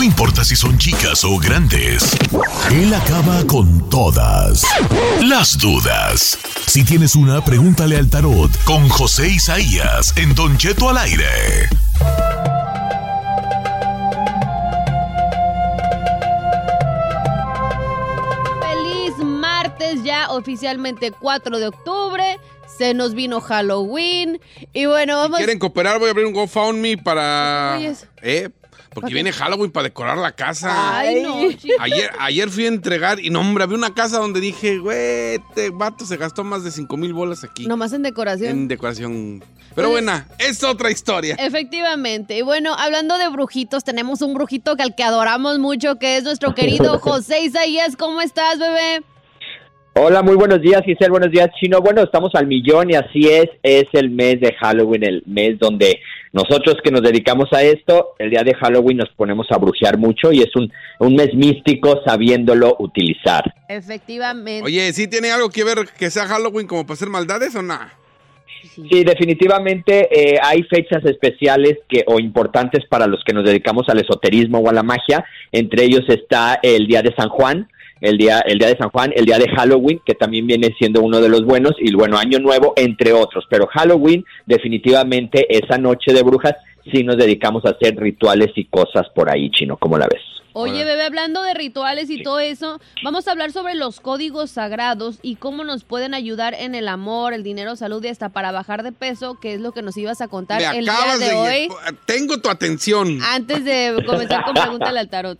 No importa si son chicas o grandes, él acaba con todas las dudas. Si tienes una, pregúntale al tarot con José Isaías en Don Cheto al aire. Feliz martes ya oficialmente 4 de octubre. Se nos vino Halloween. Y bueno, vamos. ¿Quieren cooperar? Voy a abrir un GoFundMe para. Eh, porque viene Halloween para decorar la casa. Ay, no, chico. Ayer, ayer fui a entregar y no, hombre, había una casa donde dije, güey, este vato se gastó más de 5 mil bolas aquí Nomás en decoración. en decoración. Pero Pues- buena, es otra historia. Efectivamente. Y bueno, hablando de brujitos, tenemos un brujito que al que adoramos mucho, que es nuestro querido José Isaías. ¿Cómo estás, bebé? Hola, muy buenos días, Giselle, buenos días, Chino. Bueno, estamos al millón y así es, es el mes de Halloween, el mes donde nosotros que nos dedicamos a esto, el día de Halloween nos ponemos a brujear mucho y es un, un mes místico sabiéndolo utilizar. Efectivamente. Oye, ¿sí tiene algo que ver que sea Halloween como para hacer maldades o nada? Sí, definitivamente eh, hay fechas especiales que o importantes para los que nos dedicamos al esoterismo o a la magia. Entre ellos está el día de San Juan, el día, el día de San Juan, el día de Halloween, que también viene siendo uno de los buenos, y bueno, Año Nuevo, entre otros. Pero Halloween, definitivamente, esa noche de brujas, sí nos dedicamos a hacer rituales y cosas por ahí, chino, ¿cómo la ves? Oye, bebé, hablando de rituales y todo eso, vamos a hablar sobre los códigos sagrados y cómo nos pueden ayudar en el amor, el dinero, salud y hasta para bajar de peso, que es lo que nos ibas a contar Me el día de... hoy, Tengo tu atención. antes de comenzar con Pregúntale al Tarot.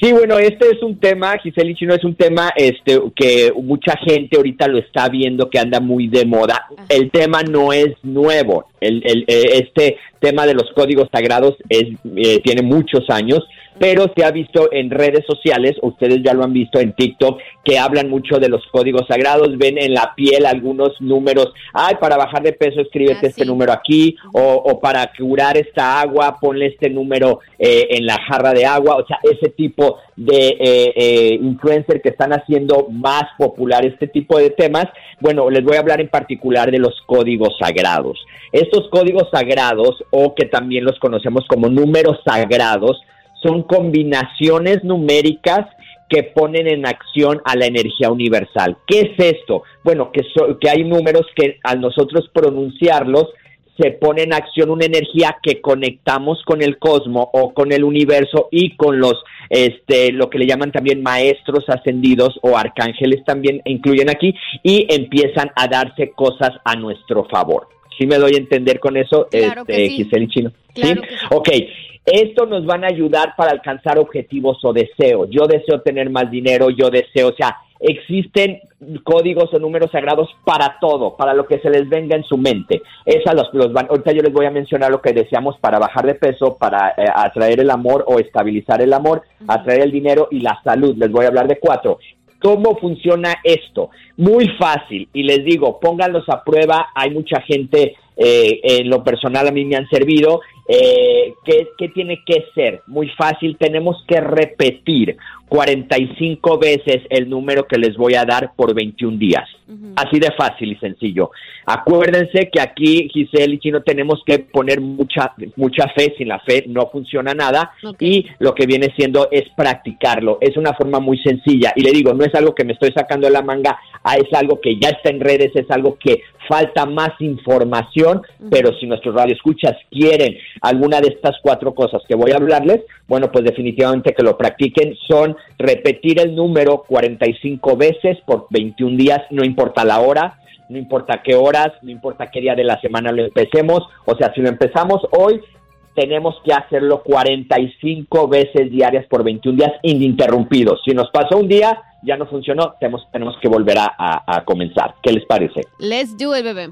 Sí, bueno, este es un tema, Giselle y Chino, es un tema este, que mucha gente ahorita lo está viendo que anda muy de moda. El tema no es nuevo. El, el, eh, este tema de los códigos sagrados es, eh, tiene muchos años, pero se ha visto en redes sociales, ustedes ya lo han visto en TikTok, que hablan mucho de los códigos sagrados, ven en la piel algunos números, ay, para bajar de peso escríbete Ah, este sí. número aquí, o, o para curar esta agua, ponle este número eh, en la jarra de agua, o sea, ese tipo de eh, eh, influencer que están haciendo más popular este tipo de temas, bueno, les voy a hablar en particular de los códigos sagrados. Estos códigos sagrados, o que también los conocemos como números sagrados, son combinaciones numéricas que ponen en acción a la energía universal. ¿Qué es esto? Bueno, que, so- que hay números que al nosotros pronunciarlos se pone en acción una energía que conectamos con el cosmos o con el universo y con los, este, lo que le llaman también maestros ascendidos o arcángeles también incluyen aquí y empiezan a darse cosas a nuestro favor. ¿Sí me doy a entender con eso, Claro que este, sí. Giselle y Chino? Claro que sí. Ok, esto nos van a ayudar para alcanzar objetivos o deseos. Yo deseo tener más dinero, yo deseo, o sea, existen códigos o números sagrados para todo, para lo que se les venga en su mente. Esas los, los van, ahorita yo les voy a mencionar lo que deseamos para bajar de peso, para eh, atraer el amor o estabilizar el amor, atraer el dinero y la salud. Les voy a hablar de cuatro. ¿Cómo funciona esto? Muy fácil. Y les digo, pónganlos a prueba. Hay mucha gente, eh, en lo personal a mí me han servido. Eh, ¿qué, ¿Qué tiene que ser? Muy fácil. Tenemos que repetir 45 veces el número que les voy a dar por 21 días. Así de fácil y sencillo. Acuérdense que aquí, Giselle y Chino, tenemos que poner mucha, mucha fe. Sin la fe no funciona nada. Y lo que viene siendo es practicarlo. Es una forma muy sencilla. Y le digo, no es algo que me estoy sacando de la manga, ah, es algo que ya está en redes, es algo que falta más información, pero si nuestros radioescuchas quieren alguna de estas cuatro cosas que voy a hablarles, bueno, pues definitivamente que lo practiquen. Son repetir el número 45 veces por 21 días, no importa la hora, no importa qué horas, no importa qué día de la semana lo empecemos. O sea, si lo empezamos hoy, tenemos que hacerlo 45 veces diarias por 21 días ininterrumpidos. Si nos pasó un día, ya no funcionó, tenemos, tenemos que volver a, a- a comenzar. ¿Qué les parece? Let's do it, bebé.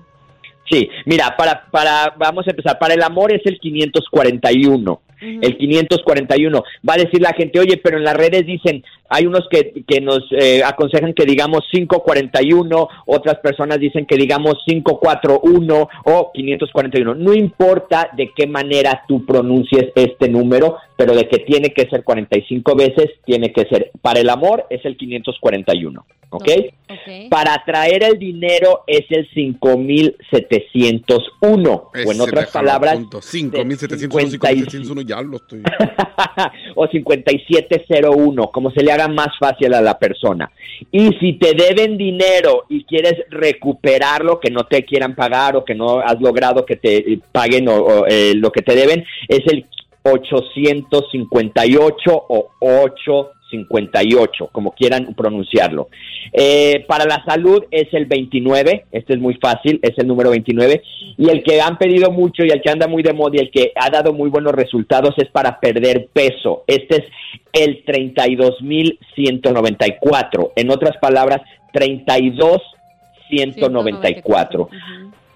Sí, mira, para, para, vamos a empezar. Para el amor es el 541. El 541. Va a decir la gente, oye, pero en las redes dicen, hay unos que, que nos eh, aconsejan que digamos 541, otras personas dicen que digamos 541 o 541. No importa de qué manera tú pronuncies este número, pero de que tiene que ser 45 veces, tiene que ser. Para el amor es el 541. ¿Ok? Ok. Para atraer el dinero es el 5701. Ese, o en otras palabras, apunto. de 5701, 5701, ya lo estoy. o 5701, como se le haga más fácil a la persona. Y si te deben dinero y quieres recuperarlo, que no te quieran pagar o que no has logrado que te eh, paguen o, eh, lo que te deben, es el 858 o 858, como quieran pronunciarlo. Eh, para la salud es el 29, este es muy fácil, es el número 29, y el que han pedido mucho y el que anda muy de moda y el que ha dado muy buenos resultados es para perder peso. Este es el 32.194, en otras palabras, 32.194.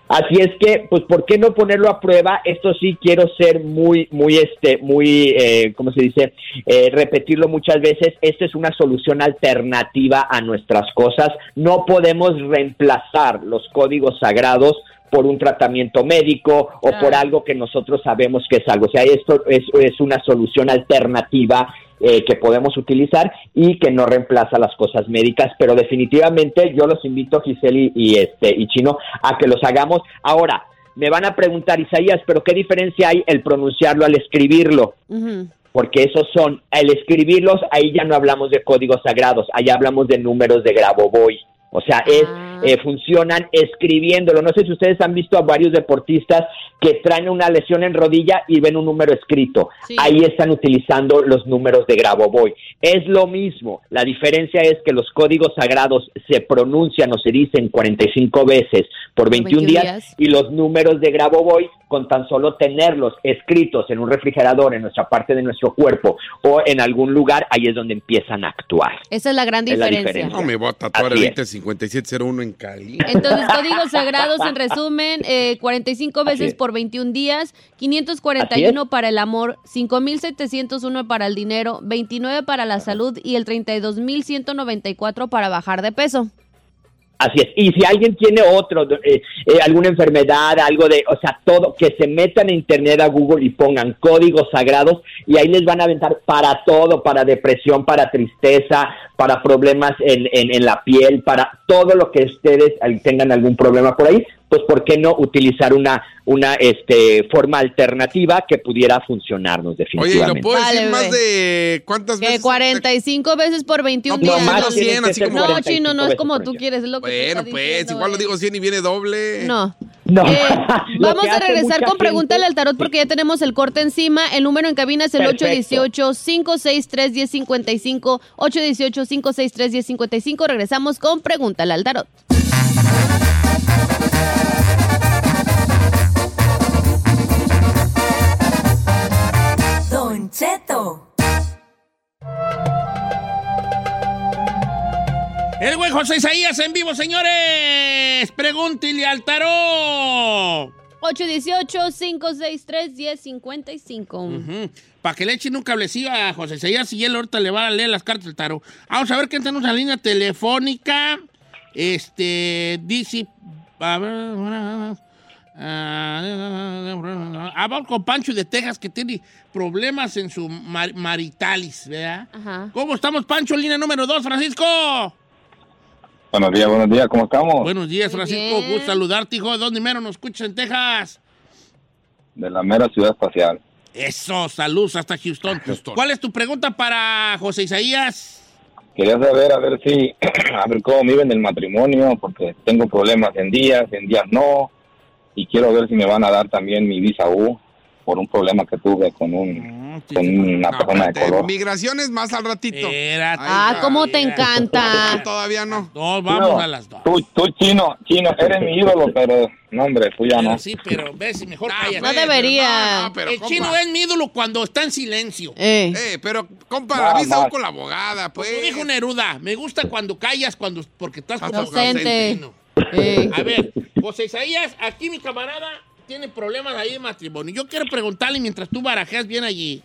Así es que, pues, ¿por qué no ponerlo a prueba? Esto sí quiero ser muy, muy, este, muy, eh, ¿cómo se dice? Eh, repetirlo muchas veces. Esta es una solución alternativa a nuestras cosas. No podemos reemplazar los códigos sagrados por un tratamiento médico o por algo que nosotros sabemos que es algo. O sea, esto es, es una solución alternativa eh, que podemos utilizar y que no reemplaza las cosas médicas, pero definitivamente yo los invito, Giselle y, y, este y Chino, a que los hagamos. Ahora, me van a preguntar, Isaías, pero ¿qué diferencia hay el pronunciarlo al escribirlo? Porque esos son, al escribirlos, ahí ya no hablamos de códigos sagrados, ahí hablamos de números de Grabovoi. O sea, es, Ah. eh, funcionan escribiéndolo. No sé si ustedes han visto a varios deportistas que traen una lesión en rodilla y ven un número escrito. Sí. Ahí están utilizando los números de Grabovoi. Es lo mismo. La diferencia es que los códigos sagrados se pronuncian o se dicen 45 veces por 21, 21 días, días. y los números de Grabovoi con tan solo tenerlos escritos en un refrigerador en nuestra parte de nuestro cuerpo o en algún lugar, ahí es donde empiezan a actuar. Esa es la gran Es la diferencia. diferencia. No me voy a tatuar Así el 5701 en Cali. Entonces, códigos sagrados, en resumen, eh, 45 Así veces es. por 21 días, 541 para el amor, 5,701 para el dinero, 29 para la salud y el 32,194 para bajar de peso. Así es. Y si alguien tiene otro, eh, eh, alguna enfermedad, algo de, o sea, todo, que se metan a internet a Google y pongan códigos sagrados y ahí les van a aventar para todo, para depresión, para tristeza, para problemas en, en, en la piel, para todo lo que ustedes tengan algún problema por ahí, pues ¿por qué no utilizar una, una este, forma alternativa que pudiera funcionarnos Oye, ¿y lo definitivamente? puedo Vale, decir más bebé. de cuántas veces? 45 veces por 21 No, días. más no, tiene 100, que así como- no, 45 chino, no es como tú quieres, es lo que te Bueno, pues, diciendo, igual lo digo 100 y viene doble. No. No. Eh, vamos a regresar con pregúntale gente- al tarot porque ya tenemos el corte encima. El número en cabina es el Perfecto. 818-563-1055. 818-563-1055. Regresamos con pregúntale al tarot. Cheto. El güey José Isaías en vivo, señores. Pregúntele al tarot. 818-563-1055. Para que le echen un cablecillo a José Isaías y él ahorita le va a leer las cartas del tarot. Vamos a ver quién tenemos en la línea telefónica. Este, dice... Ah, con Pancho de Texas que tiene problemas en su mar- maritalis, ¿verdad? Ajá. ¿Cómo estamos, Pancho? Línea número dos, Francisco. Buenos días, buenos días, ¿cómo estamos? Buenos días, Francisco. Gusto saludarte, hijo. ¿De dónde mero nos escuchas en Texas? De la mera ciudad espacial. Eso, saludos hasta Houston. Houston. ¿Cuál es tu pregunta para José Isaías? quería saber a ver si, a ver cómo viven el matrimonio, porque tengo problemas en días, en días no, y quiero ver si me van a dar también mi visa U por un problema que tuve con un Mm, sí, con una No, persona de color. migraciones más al ratito. Espérate. Ah, cómo te encanta. Todavía no. No, vamos Chino, a las dos. Tú, tú, chino, chino, eres mi ídolo, pero no, hombre, tú ya Pero no. sí, pero ves, mejor Ah, cállate. No debería. pero no, no, pero, el compa. chino es mi ídolo cuando está en silencio. Eh. Eh, pero, compa, la visa con la abogada, pues. Como dijo Neruda, me gusta cuando callas cuando, porque estás Estás como ausente. Eh. A ver, José Isaías, aquí mi camarada tiene problemas ahí de matrimonio. Yo quiero preguntarle mientras tú barajeas bien allí.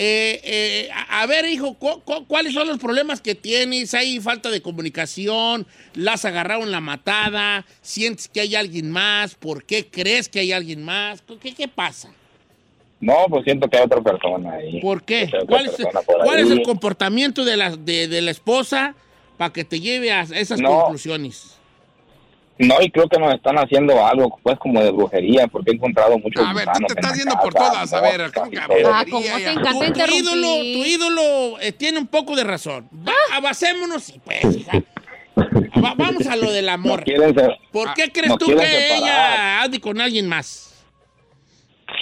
Eh, eh, a, a ver, hijo, cu- cu- ¿cuáles son los problemas que tienes? ¿Hay falta de comunicación? ¿Las agarraron la matada? ¿Sientes que hay alguien más? ¿Por qué crees que hay alguien más? ¿Qué, qué pasa? No, pues siento que hay otra persona ahí. ¿Por qué? ¿Cuál es, persona por cuál ahí. es el comportamiento de la, de, de la esposa para que te lleve a esas No. conclusiones? No, y creo que nos están haciendo algo, pues, como de brujería, porque he encontrado muchos A ver, tú te estás yendo por todas. A ver, moscas ¿cómo. Ah, ¿cómo te encanta Tu, ídolo, tu ídolo eh, tiene un poco de razón. Va, Abasémonos y pues, hija. Va- vamos a lo del amor. ¿Por qué crees nos tú que separar. ella ande con alguien más?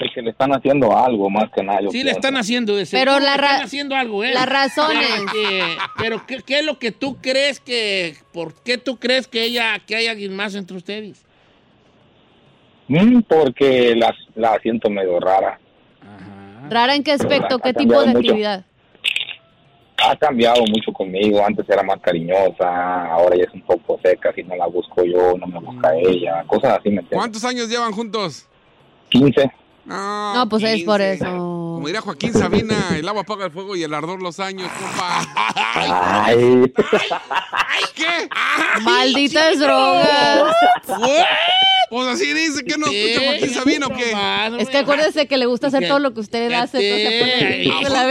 Es que le están haciendo algo, más que nada. yo Sí, le están haciendo de Pero la están haciendo algo, ¿eh? las razones. Pero, que- pero ¿qué, qué es lo que tú crees que... ¿Por qué tú crees que ella que hay alguien más entre ustedes? Mm, porque la, la siento medio rara. ¿Rara en qué aspecto? ¿Qué tipo de mucho. actividad? Ha cambiado mucho conmigo. Antes era más cariñosa, ahora ya es un poco seca. Si no la busco yo, no me busca ella. Cosas así, ¿me entiendes? ¿Cuántos años llevan juntos? 15. No, No, pues es por 15. eso. Como diría Joaquín Sabina, el agua apaga el fuego y el ardor los años, compa. Ay. ¿Qué? Malditas drogas. Pues así dice que no escucha. Joaquín Sabina o qué. Es que acuérdese que le gusta hacer todo lo que usted hace. Entonces, pues, la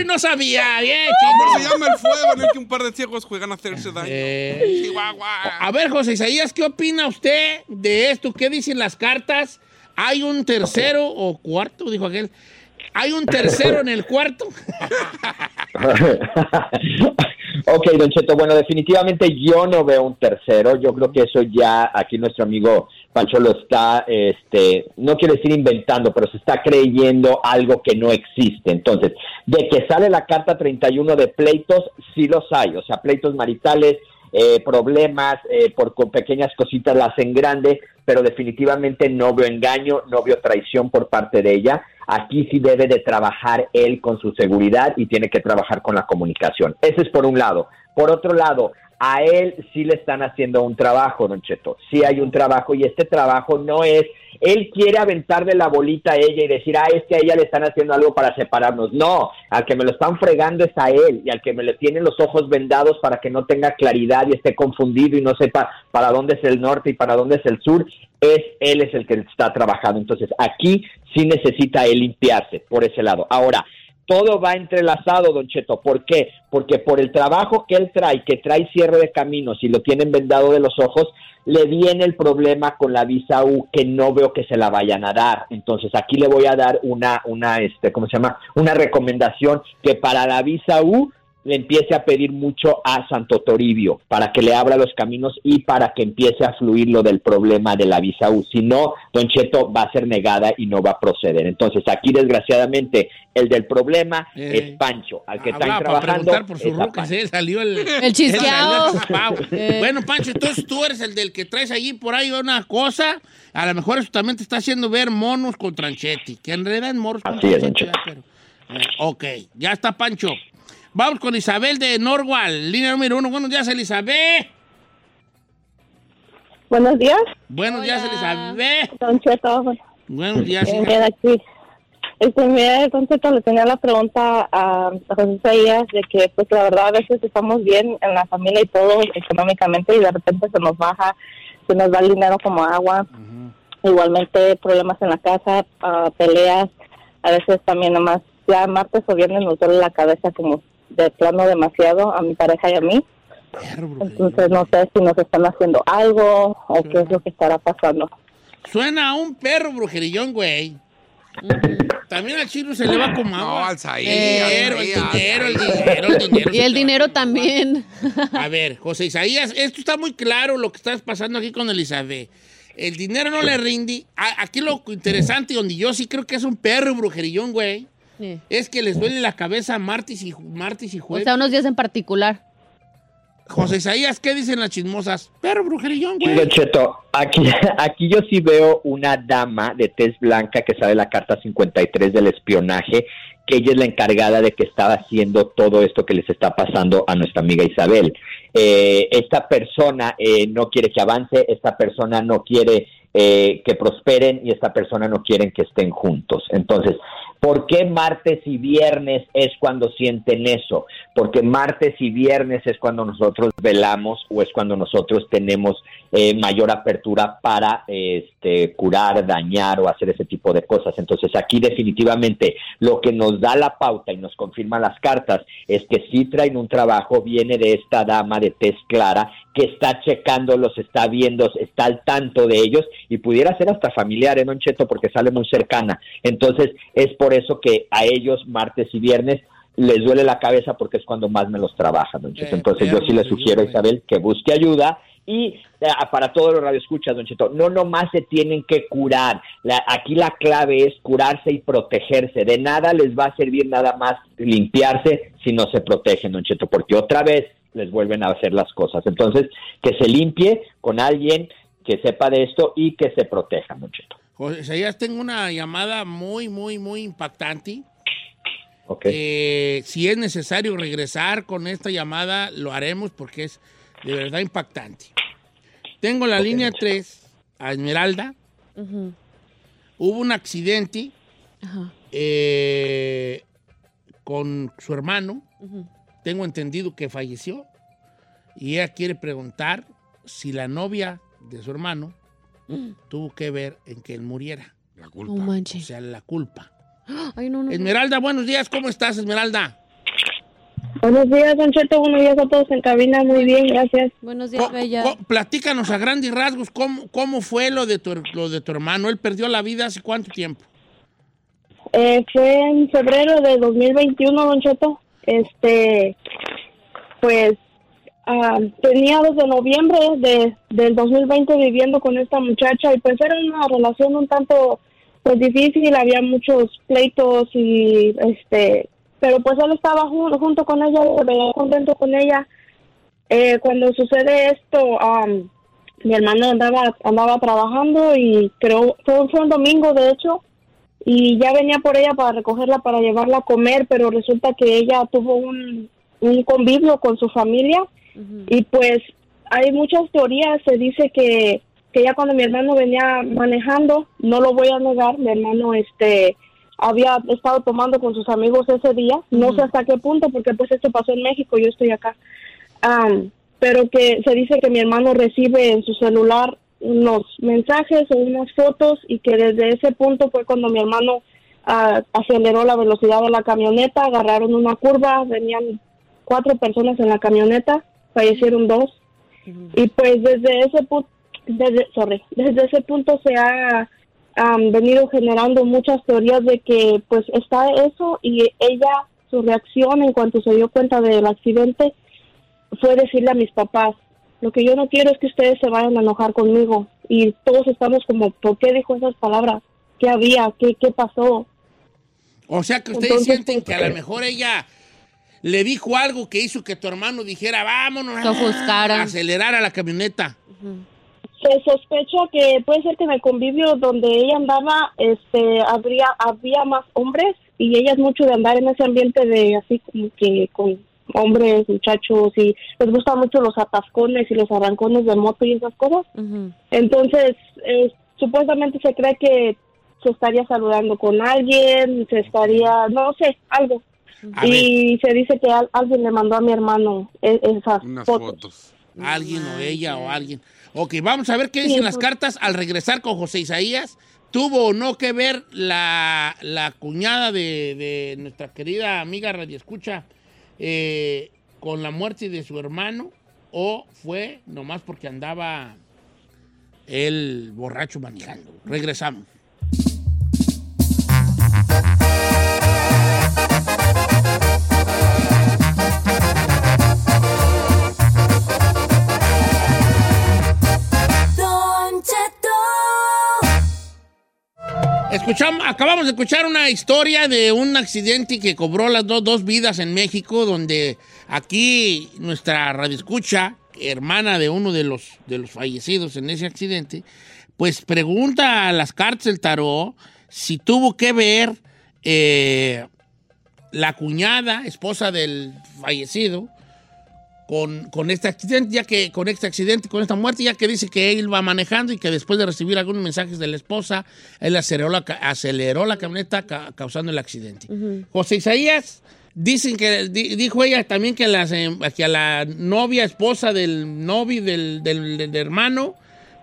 y no sabía. Bien, ¿Cómo se llama el fuego en el que un par de ciegos juegan a hacerse daño? Eh. Chihuahua. A ver, José Isaías, ¿qué opina usted de esto? ¿Qué dicen las cartas? ¿Hay un tercero o cuarto? Dijo aquel. ¿Hay un tercero en el cuarto? ok, Don Cheto, bueno, definitivamente yo no veo un tercero. Yo creo que eso ya aquí nuestro amigo Pancho lo está, este, no quiero decir inventando, pero se está creyendo algo que no existe. Entonces, de que sale la carta 31 de pleitos, sí los hay, o sea, pleitos maritales, eh, problemas, eh, por con pequeñas cositas la hacen grande, pero definitivamente no veo engaño, no veo traición por parte de ella. Aquí sí debe de trabajar él con su seguridad y tiene que trabajar con la comunicación. Ese es por un lado. Por otro lado, a él sí le están haciendo un trabajo, Don Cheto. Sí hay un trabajo y este trabajo no es, él quiere aventarle la bolita a ella y decir, ah, es que a ella le están haciendo algo para separarnos. No, al que me lo están fregando es a él y al que me le tienen los ojos vendados para que no tenga claridad y esté confundido y no sepa para dónde es el norte y para dónde es el sur, es él es el que está trabajando. Entonces, aquí sí necesita él limpiarse por ese lado. Ahora, todo va entrelazado, Don Cheto. ¿Por qué? Porque por el trabajo que él trae, que trae cierre de caminos y lo tienen vendado de los ojos, le viene el problema con la visa U que no veo que se la vayan a dar. Entonces aquí le voy a dar una, una, este, ¿cómo se llama? Una recomendación que para la visa U le empiece a pedir mucho a Santo Toribio para que le abra los caminos y para que empiece a fluir lo del problema de la visa U. Si no, Don Cheto va a ser negada y no va a proceder. Entonces aquí desgraciadamente el del problema Eh. es Pancho, al que están trabajando. por sus es. ¿eh? Salió el... El chisqueado. Eh. Bueno, Pancho, entonces tú eres el del que traes allí por ahí una cosa. A lo mejor eso también te está haciendo ver monos con tranchetti, que en realidad es monos con Así es, don tranchetti, ¿verdad? pero... eh, ok, ya está Pancho. Vamos con Isabel de Norwal, línea número uno. Buenos días, Elizabeth. Buenos días, Buenos días. Elizabeth. Don Cheto. Buenos días, Bien, hija. bien, aquí. Este, mira, Don Cheto, le tenía la pregunta a a José Isaías de que, pues, la verdad, a veces estamos bien en la familia y todo económicamente y de repente se nos baja, se nos va el dinero como agua. Igualmente, problemas en la casa, ah, peleas. A veces también, nomás, ya martes o viernes nos duele la cabeza como de plano demasiado a mi pareja y a mí. Entonces, no sé si nos están haciendo algo o qué es lo que estará pasando. Suena a un perro brujerillón, güey. También al chino se le va como agua. No, al Saí, el dinero, el dinero, el dinero. Y el dinero también. A ver, José Isaías, esto está muy claro lo que estás pasando aquí con Elizabeth. El dinero no le rinde. Aquí lo interesante, donde yo sí creo que es un perro brujerillón, güey, Sí. es que les duele la cabeza martes y, martes y O jueves. sea, unos días en particular. José Isaías, ¿qué dicen las chismosas? Perro brujerillón, güey. Don Cheto, aquí, aquí yo sí veo una dama de tez blanca que sabe la carta 53 del espionaje, que ella es la encargada de que estaba haciendo todo esto que les está pasando a nuestra amiga Isabel. Eh, esta persona eh, no quiere que avance, esta persona no quiere eh, que prosperen y esta persona no quieren que estén juntos. Entonces, ¿por qué martes y viernes es cuando sienten eso? Porque martes y viernes es cuando nosotros velamos o es cuando nosotros tenemos eh, mayor apertura para este, curar, dañar o hacer ese tipo de cosas. Entonces aquí definitivamente lo que nos da la pauta y nos confirma las cartas es que sí traen un trabajo, viene de esta dama de tez clara que está checando, los está viendo, está al tanto de ellos y pudiera ser hasta familiar, ¿eh, Don Cheto? Porque sale muy cercana. Entonces es por eso que a ellos martes y viernes les duele la cabeza porque es cuando más me los trabajan, Don. Eh, Entonces yo sí le sugiero a. Isabel que busque ayuda y eh, para todos los radioescuchas, Don Cheto, no nomás se tienen que curar. La- aquí la clave es curarse y protegerse. De nada les va a servir nada más limpiarse si no se protegen, Don Cheto, porque otra vez les vuelven a hacer las cosas. Entonces, que se limpie con alguien que sepa de esto y que se proteja, Don Cheto. José Isaías, tengo una llamada muy, muy, muy impactante. ¿ok? Eh, si es necesario regresar con esta llamada, lo haremos porque es de verdad impactante. Tengo la línea 3 a Esmeralda. Hubo un accidente eh, con su hermano. Tengo entendido que falleció. Y ella quiere preguntar si la novia de su hermano tuvo que ver en que él muriera. La No culpa. O sea, la culpa. Ay, no, no. no. Esmeralda, buenos días. ¿Cómo estás, Esmeralda? Buenos días, Don Cheto. Buenos días a todos en cabina. Muy bien, gracias. Buenos días, Co- Bella. co- platícanos a grandes rasgos cómo, cómo fue lo de, tu, lo de tu hermano. Él perdió la vida hace cuánto tiempo. Eh, fue en febrero de 2021, Don Cheto. Este, pues, ah, tenía desde noviembre de, del 2020 viviendo con esta muchacha y pues era una relación un tanto, pues difícil, había muchos pleitos y este, pero pues él estaba jun- junto con ella, contento con ella. Eh, cuando sucede esto, am, mi hermano andaba, andaba trabajando y creo, fue, fue un domingo de hecho, y ya venía por ella para recogerla para llevarla a comer, pero resulta que ella tuvo un, un convivio con su familia Y pues hay muchas teorías, se dice que, que ya cuando mi hermano venía manejando, no lo voy a negar, mi hermano este había estado tomando con sus amigos ese día, no sé hasta qué punto, porque pues esto pasó en México, yo estoy acá, Am, pero que se dice que mi hermano recibe en su celular unos mensajes o unas fotos y que desde ese punto fue cuando mi hermano ah, aceleró la velocidad de la camioneta, agarraron una curva, venían cuatro personas en la camioneta, fallecieron dos y pues desde ese punto, desde, sorry, desde ese punto se ha am, venido generando muchas teorías de que pues está eso y ella su reacción en cuanto se dio cuenta del accidente fue decirle a mis papás lo que yo no quiero es que ustedes se vayan a enojar conmigo y todos estamos como ¿por qué dijo esas palabras? ¿qué había? ¿qué, qué pasó? O sea que ustedes Entonces, sienten que a lo mejor ella le dijo algo que hizo que tu hermano dijera, vámonos, ofuscara. acelerar a la camioneta. Se sospecha que puede ser que en el convivio donde ella andaba, este, habría, había más hombres y ella es mucho de andar en ese ambiente de así como que con hombres, muchachos y les gustan mucho los atascones y los arrancones de moto y esas cosas. Entonces, eh, supuestamente se cree que se estaría saludando con alguien, se estaría, no sé, algo. A y se dice que al- alguien le mandó a mi hermano e- esas Unas fotos. fotos. Alguien o ella o alguien. Ok, vamos a ver qué Sí, dicen las pues. cartas al regresar con José Isaías. ¿Tuvo o no que ver la, la cuñada de, de nuestra querida amiga Radio Escucha eh, con la muerte de su hermano? ¿O fue nomás porque andaba el borracho manejando? Regresamos. Escuchamos, acabamos de escuchar una historia de un accidente que cobró las do- dos vidas en México, donde aquí nuestra radioescucha, hermana de uno de los, de los fallecidos en ese accidente, pues pregunta a las cartas del tarot si tuvo que ver eh, la cuñada, esposa del fallecido, con, con este accidente, ya que con este accidente, con esta muerte, ya que dice que él va manejando y que después de recibir algunos mensajes de la esposa, él aceleró la, aceleró la camioneta ca- causando el accidente. José Isaías, dicen que di- dijo ella también que, las, eh, que a la novia, esposa del novio del, del- del hermano,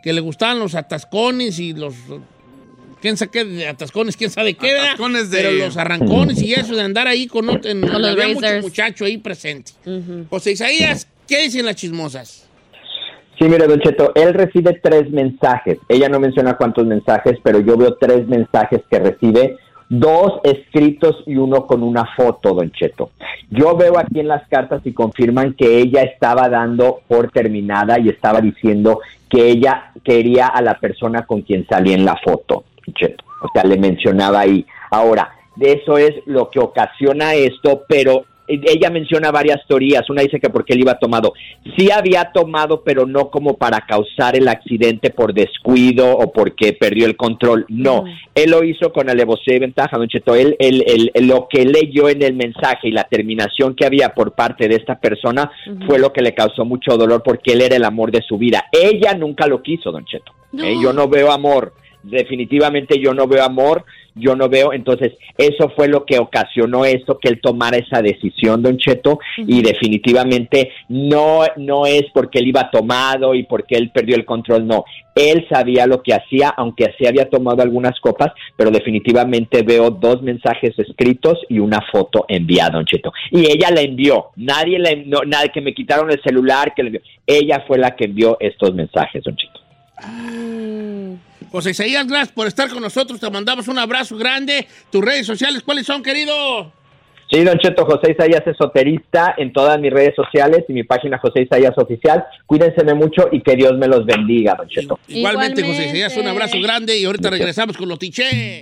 que le gustaban los atascones y los quién sabe qué de atascones, quién sabe qué. Atascones de- pero los arrancones y eso de andar ahí con, otro- en- Con los había mucho muchacho ahí presente. José Isaías, ¿qué dicen las chismosas? Sí, mire, Don Cheto, él recibe tres mensajes. Ella no menciona cuántos mensajes, pero yo veo tres mensajes que recibe, dos escritos y uno con una foto, Don Cheto. Yo veo aquí en las cartas y confirman que ella estaba dando por terminada y estaba diciendo que ella quería a la persona con quien salía en la foto, O sea, le mencionaba ahí. Ahora, de eso es lo que ocasiona esto, pero ella menciona varias teorías. Una dice que porque él iba tomado. Sí había tomado, pero no como para causar el accidente por descuido o porque perdió el control. No, él lo hizo con alevosía y ventaja, don Cheto. Él, él- él- él- lo que leyó en el mensaje y la terminación que había por parte de esta persona fue lo que le causó mucho dolor porque él era el amor de su vida. Ella nunca lo quiso, don Cheto. ¿eh? Yo no veo amor. Definitivamente yo no veo amor, yo no veo, entonces eso fue lo que ocasionó esto, que él tomara esa decisión, don Cheto, y definitivamente no, no es porque él iba tomado y porque él perdió el control, no, él sabía lo que hacía, aunque sí había tomado algunas copas, pero definitivamente veo dos mensajes escritos y una foto enviada, don Cheto, y ella la envió, nadie la, no, nadie que me quitaron el celular, que le envió, ella fue la que envió estos mensajes, don Cheto. José Isaías, gracias por estar con nosotros. Te mandamos un abrazo grande. Tus redes sociales, ¿cuáles son, querido? Sí, Don Cheto, José Isaías esoterista en todas mis redes sociales y mi página José Isaías Oficial. Cuídense mucho y que Dios me los bendiga, Don Cheto. Igualmente, José. Isaías, un abrazo grande y ahorita regresamos con los tiché.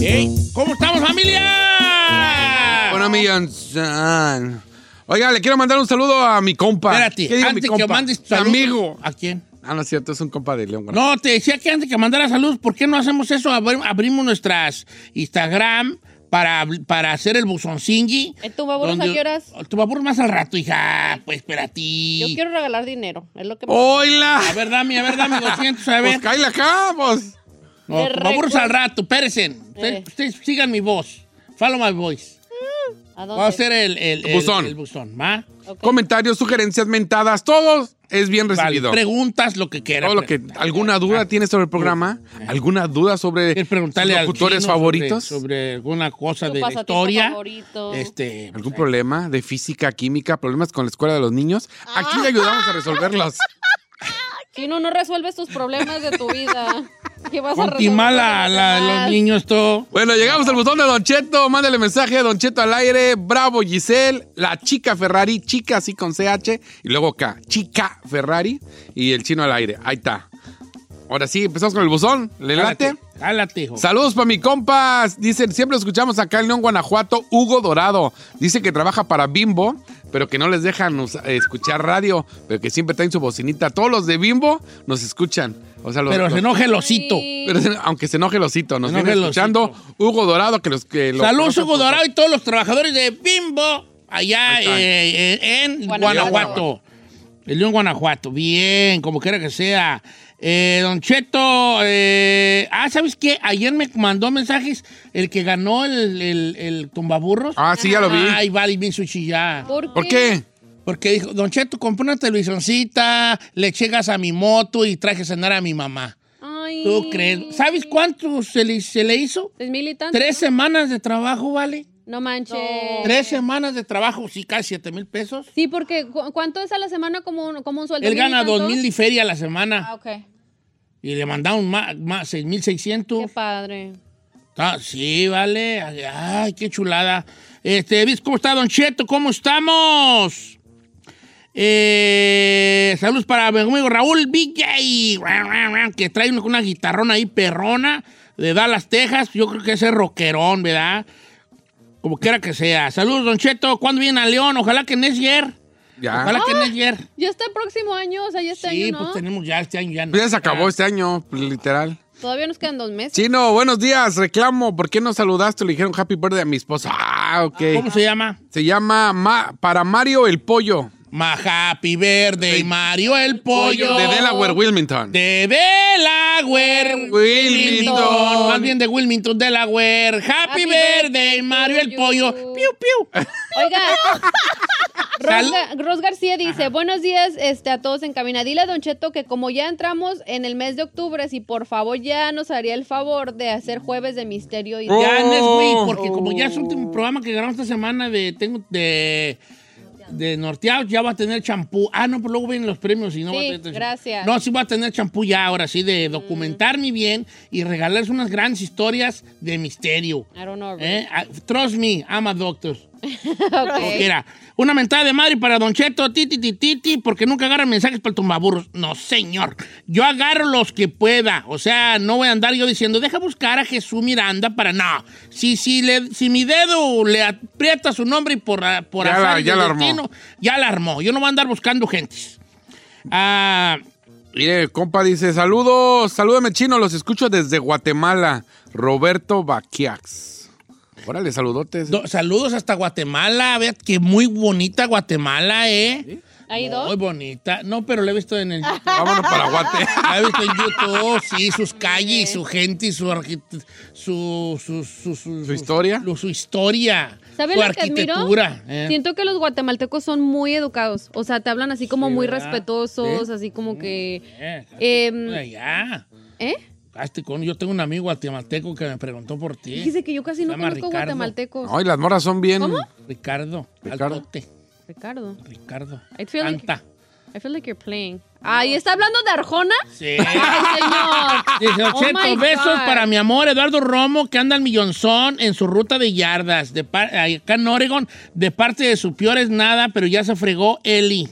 Ey, ¿Cómo estamos, familia? Bueno, millón. Oiga, le quiero mandar un saludo a mi compa. Espérate, ¿Qué digo, antes mi que mandes Mi saludos- amigo. ¿A quién? Ah, no es cierto, es un compa de León. No, te decía que antes que mandara salud, ¿por qué no hacemos eso? Abri- Abrimos nuestras Instagram para, para hacer el buzoncingui. ¿Eh, ¿Tu baburos a donde- qué horas? Tu baburos más al rato, hija. Pues espérate. Yo quiero regalar dinero. Es lo que me- ¡Oila! A ver, dame, a ver, dame 200, a ver. Pues acá, pues. No, al rato. Ustedes, Eh. ustedes sigan mi voz. Follow my voice. ¿A dónde? Voy a hacer el, el, el- Buzón. el buzón, ¿va? Comentarios, sugerencias, mentadas, todos es bien Vale, recibido. preguntas, lo que quieras. Todo lo que, ¿Alguna duda tienes sobre el programa? ¿Alguna duda sobre Preguntarle al locutores chino favoritos? Sobre, sobre alguna cosa de la historia. favorito. Este, ¿Algún problema de física, química, problemas con la escuela de los niños? Aquí le ayudamos a resolverlos. Si no, no resuelves tus problemas de tu vida. ¿Qué vas a la, los niños, todo. Bueno, llegamos al botón de Don Cheto. Mándale mensaje a Don Cheto al aire. Bravo, Giselle. La chica Ferrari. Chica así con CH. Y luego K. Chica Ferrari. Y el chino al aire. Ahí está. Ahora sí, empezamos con el buzón. ¿Le late? Jálate, jálate, hijo. Saludos para mi compas. Dicen, siempre escuchamos acá en León, Guanajuato, Hugo Dorado. Dice que trabaja para Bimbo, pero que no les dejan eh, escuchar radio, pero que siempre traen su bocinita. Todos los de Bimbo nos escuchan. O sea, los- Pero los- se enoje el osito. pero se- aunque se enoje el osito, nos viene escuchando Hugo Dorado, que los que Saludos, Hugo Dorado y todos los trabajadores de Bimbo allá eh, eh, en Guanajuato. Guanajuato. El León, Guanajuato. Bien, como quiera que sea. Eh, don Cheto, eh, ah, ¿sabes qué? Ayer me mandó mensajes el que ganó el, el, el tumbaburros. Ah, sí, ya lo vi. Ay, vale, bien sushi ya. ¿Por, ¿Por qué? Porque dijo, Don Cheto, compré una televisioncita, le eché gas a mi moto y traje a cenar a mi mamá. Ay. ¿Tú crees? ¿Sabes cuánto se le, se le hizo? ¿Es mil y tanto? Tres semanas de trabajo, ¿vale? No manches. Tres semanas de trabajo, sí, casi siete mil pesos. Sí, porque ¿cu- ¿cuánto es a la semana como un, como un sueldo? Él ¿Mil y gana dos mil de feria a la semana Ah, ok. Y le mandaron más, más seis mil Qué seiscientos. padre. Ah, sí, vale. Ay, qué chulada. Este, ¿ves cómo está Don Cheto? ¿Cómo estamos? Eh, saludos para mi amigo Raúl BJ, que trae una, una guitarrona ahí perrona de Dallas, Texas. Yo creo que ese es rockerón, ¿verdad? Como quiera que sea. Saludos, Don Cheto. ¿Cuándo viene a León? Ojalá que ayer. Ya. Ojalá que en ayer. Ya está el próximo año, o sea, ya este Sí, año, ¿no? pues tenemos ya este año ya. no. Pues ya se acabó este año, pues, literal. Todavía nos quedan dos meses. Chino, buenos días. Reclamo, ¿por qué no saludaste? Le dijeron happy birthday a mi esposa. Ah, ok. ¿Cómo se llama? Se llama Ma- para Mario el Pollo. Ma Happy Verde y Mario el Pollo. De Delaware, Wilmington. De Delaware, Wilmington. Más bien de Wilmington, Delaware. Happy, Happy Verde birthday y Mario el Pollo. Piu, piu. Oiga, Ros, García dice, buenos días este, a todos en cabina. Dile a Don Cheto que como ya entramos en el mes de octubre, si por favor ya nos haría el favor de hacer jueves de misterio y... Oh. Ya, Nesby, porque como ya es último programa que grabamos esta semana de tengo de de norteados, ya va a tener champú. Ah, no, pero luego vienen los premios y no va a Sí, tener gracias. No, sí va a tener champú ya ahora sí de documentarme bien y regalarles unas grandes historias de misterio. I don't know. ¿Eh? Ah, Trust me, I'm a doctor. Ok. Era una mentada de madre para Don Cheto, titi, titi, titi, porque nunca agarra mensajes para el tumbaburros. No, señor. Yo agarro los que pueda. O sea, no voy a andar yo diciendo, deja buscar a Jesús Miranda para. No. Si, si, le, si mi dedo le aprieta su nombre y por, ah, por Ya la- ya la armó. destino, ya la armó. Yo no voy a andar buscando gentes. Ah. Mire, compa dice, saludos, salúdame chino, los escucho desde Guatemala. Roberto Baquiax. Órale, saludotes. do- saludos hasta Guatemala. Vea que muy bonita Guatemala, ¿eh? ¿Hay dos? Muy bonita. No, pero la he visto en el YouTube. Vámonos para Guate. La he visto en YouTube, sí, sus calles, y su gente, y su, arqui- su, su, su, su, ¿Su historia? Su, su historia. ¿Sabes su lo que admiro? arquitectura. eh. Siento que los guatemaltecos son muy educados. O sea, te hablan así como Sí, muy ¿verdad? respetuosos, Sí. así como que... Eh, Em. ¿Eh? Hazte con- yo tengo un amigo guatemalteco que me preguntó por ti. Dice que yo casi no conozco Ricardo. guatemaltecos. Ay, las morras son bien. Ricardo. Ricardo. altote, Ricardo. Ricardo. I feel like- Canta. I feel like you're playing. Ay, ¿está hablando de Arjona? Sí. Ay, señor. Dice, Oh Cheto, my besos God. para mi amor Eduardo Romo, que anda al millonzón en su ruta de yardas, de acá en Oregon, de parte de su peor es nada, pero ya se fregó Eli.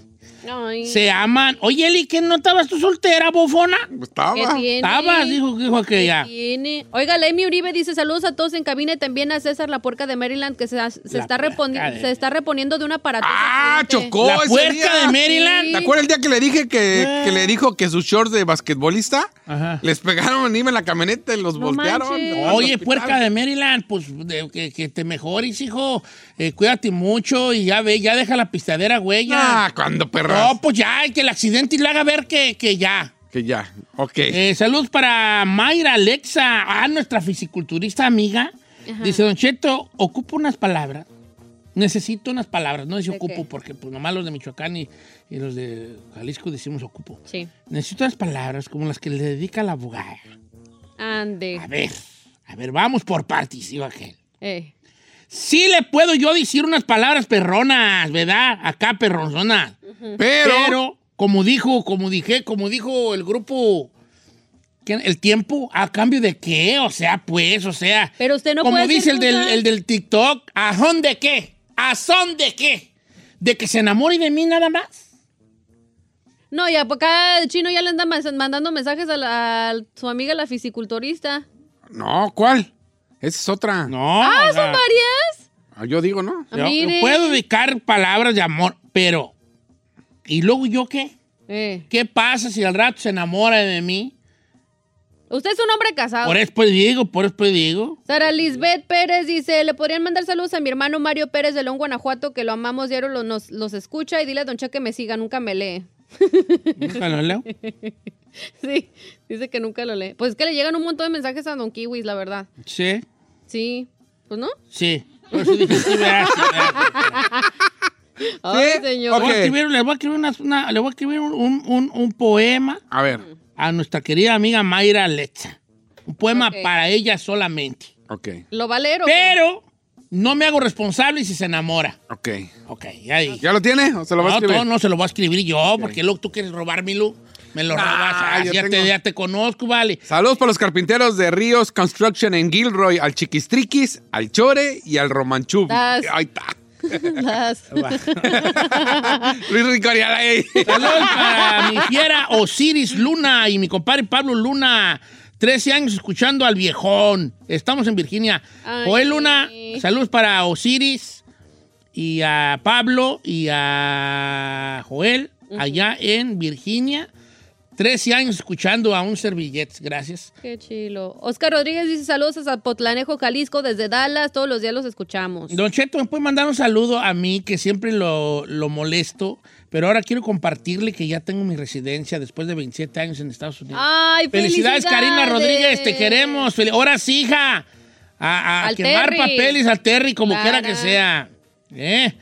Ay. Se aman. Oye, Eli, ¿que no estabas tú soltera, bofona? Estaba. ¿Qué? Estabas, dijo, dijo aquella. ¿Qué tiene? Oiga, Lemmy Uribe dice saludos a todos en cabina y también a César La Puerca de Maryland que se, se está, puerca reponi- de- se está reponiendo de un aparato. Ah, chocó La ese puerca día. de Maryland. ¿Te acuerdas el día que le dije que, que le dijo que sus shorts de basquetbolista Ajá. les pegaron en la camioneta y los No voltearon? Oye, puerca de Maryland, pues de- que, que te mejores, hijo. Eh, cuídate mucho y ya ve, ya deja la pistadera, güey. ya. Ah, cuando perras. No, pues ya, que el accidente y le haga ver que, que ya. Que ya, ok. Eh, saludos para Mayra Alexa, ah, nuestra fisiculturista amiga. Dice, Don Cheto, ocupo unas palabras Necesito unas palabras, no dice ¿De ocupo, qué? porque pues nomás los de Michoacán y, y los de Jalisco decimos ocupo. Sí. Necesito unas palabras como las que le dedica la abogada. Ande. A ver, a ver, vamos por partes, iba aquel. Eh. Sí le puedo yo decir unas palabras perronas, ¿verdad? Acá perronzonas. Pero, Pero, como dijo, como dije, como dijo el grupo, el tiempo, ¿a cambio de qué? O sea, pues, o sea. Pero usted no como puede dice ser el del, el del TikTok, ¿a son de qué? ¿A son de qué? ¿De que se enamore de mí nada más? No, ya por acá el chino ya le anda mandando mensajes a, la- a su amiga la fisiculturista. no, ¿cuál? Esa es otra. No. Ah, o sea, son varias. Ah, Yo digo, ¿no? yo Mire. puedo dedicar palabras de amor, pero. ¿Y luego yo qué? Eh. ¿Qué pasa si al rato se enamora de mí? Usted es un hombre casado. Por eso pues digo, por eso pues digo. Sara Lisbeth Pérez dice, le podrían mandar saludos a mi hermano Mario Pérez de León, Guanajuato, que lo amamos diario, lo- nos, los escucha y dile a Don Che que me siga, nunca me lee. Nunca lo leo. Sí, dice que nunca lo lee. Pues es que le llegan un montón de mensajes a Don Kiwis, la verdad. Sí, Sí, pues no. sí. Por eso dije, sí, vea, sí, vea. Ay, Sí, señor. Le voy a escribir, le voy a escribir, una- una- le voy a escribir un, un- un- un poema A ver, a nuestra querida amiga Mayra Letza. Un poema para ella solamente. ok, ¿Lo va a leer o qué? Pero no me hago responsable si se enamora. ok. Ok, ya dije. ¿Ya lo tiene o se lo va a no, escribir? todo no se lo voy a escribir yo, porque luego tú quieres robármelo. Me lo Nah, robas. Ah, ya, te, tengo- ya te conozco, vale. Saludos para los carpinteros de Ríos Construction en Gilroy, al Chiquistriquis, al Chore y al Romanchub. Das. Ahí está. Las- Luis Ricoriala. ey. Saludos para mi fiera Osiris Luna y mi compadre Pablo Luna. 13 años escuchando al viejón. Estamos en Virginia. Ay. Joel Luna, saludos para Osiris y a Pablo y a Joel allá en Virginia. 13 años escuchando a un servillet. Gracias. Qué chilo. Oscar Rodríguez dice saludos a Zapotlanejo, Jalisco, desde Dallas. Todos los días los escuchamos. Don Cheto, ¿me puede mandar un saludo a mí que siempre lo, lo molesto? Pero ahora quiero compartirle que ya tengo mi residencia después de 27 años en Estados Unidos. Ay, Felicidades, Karina Rodríguez, te felicidades. queremos. Ahora sí, hija. A, quemar papeles al Terry, como quiera que sea. ¿Eh?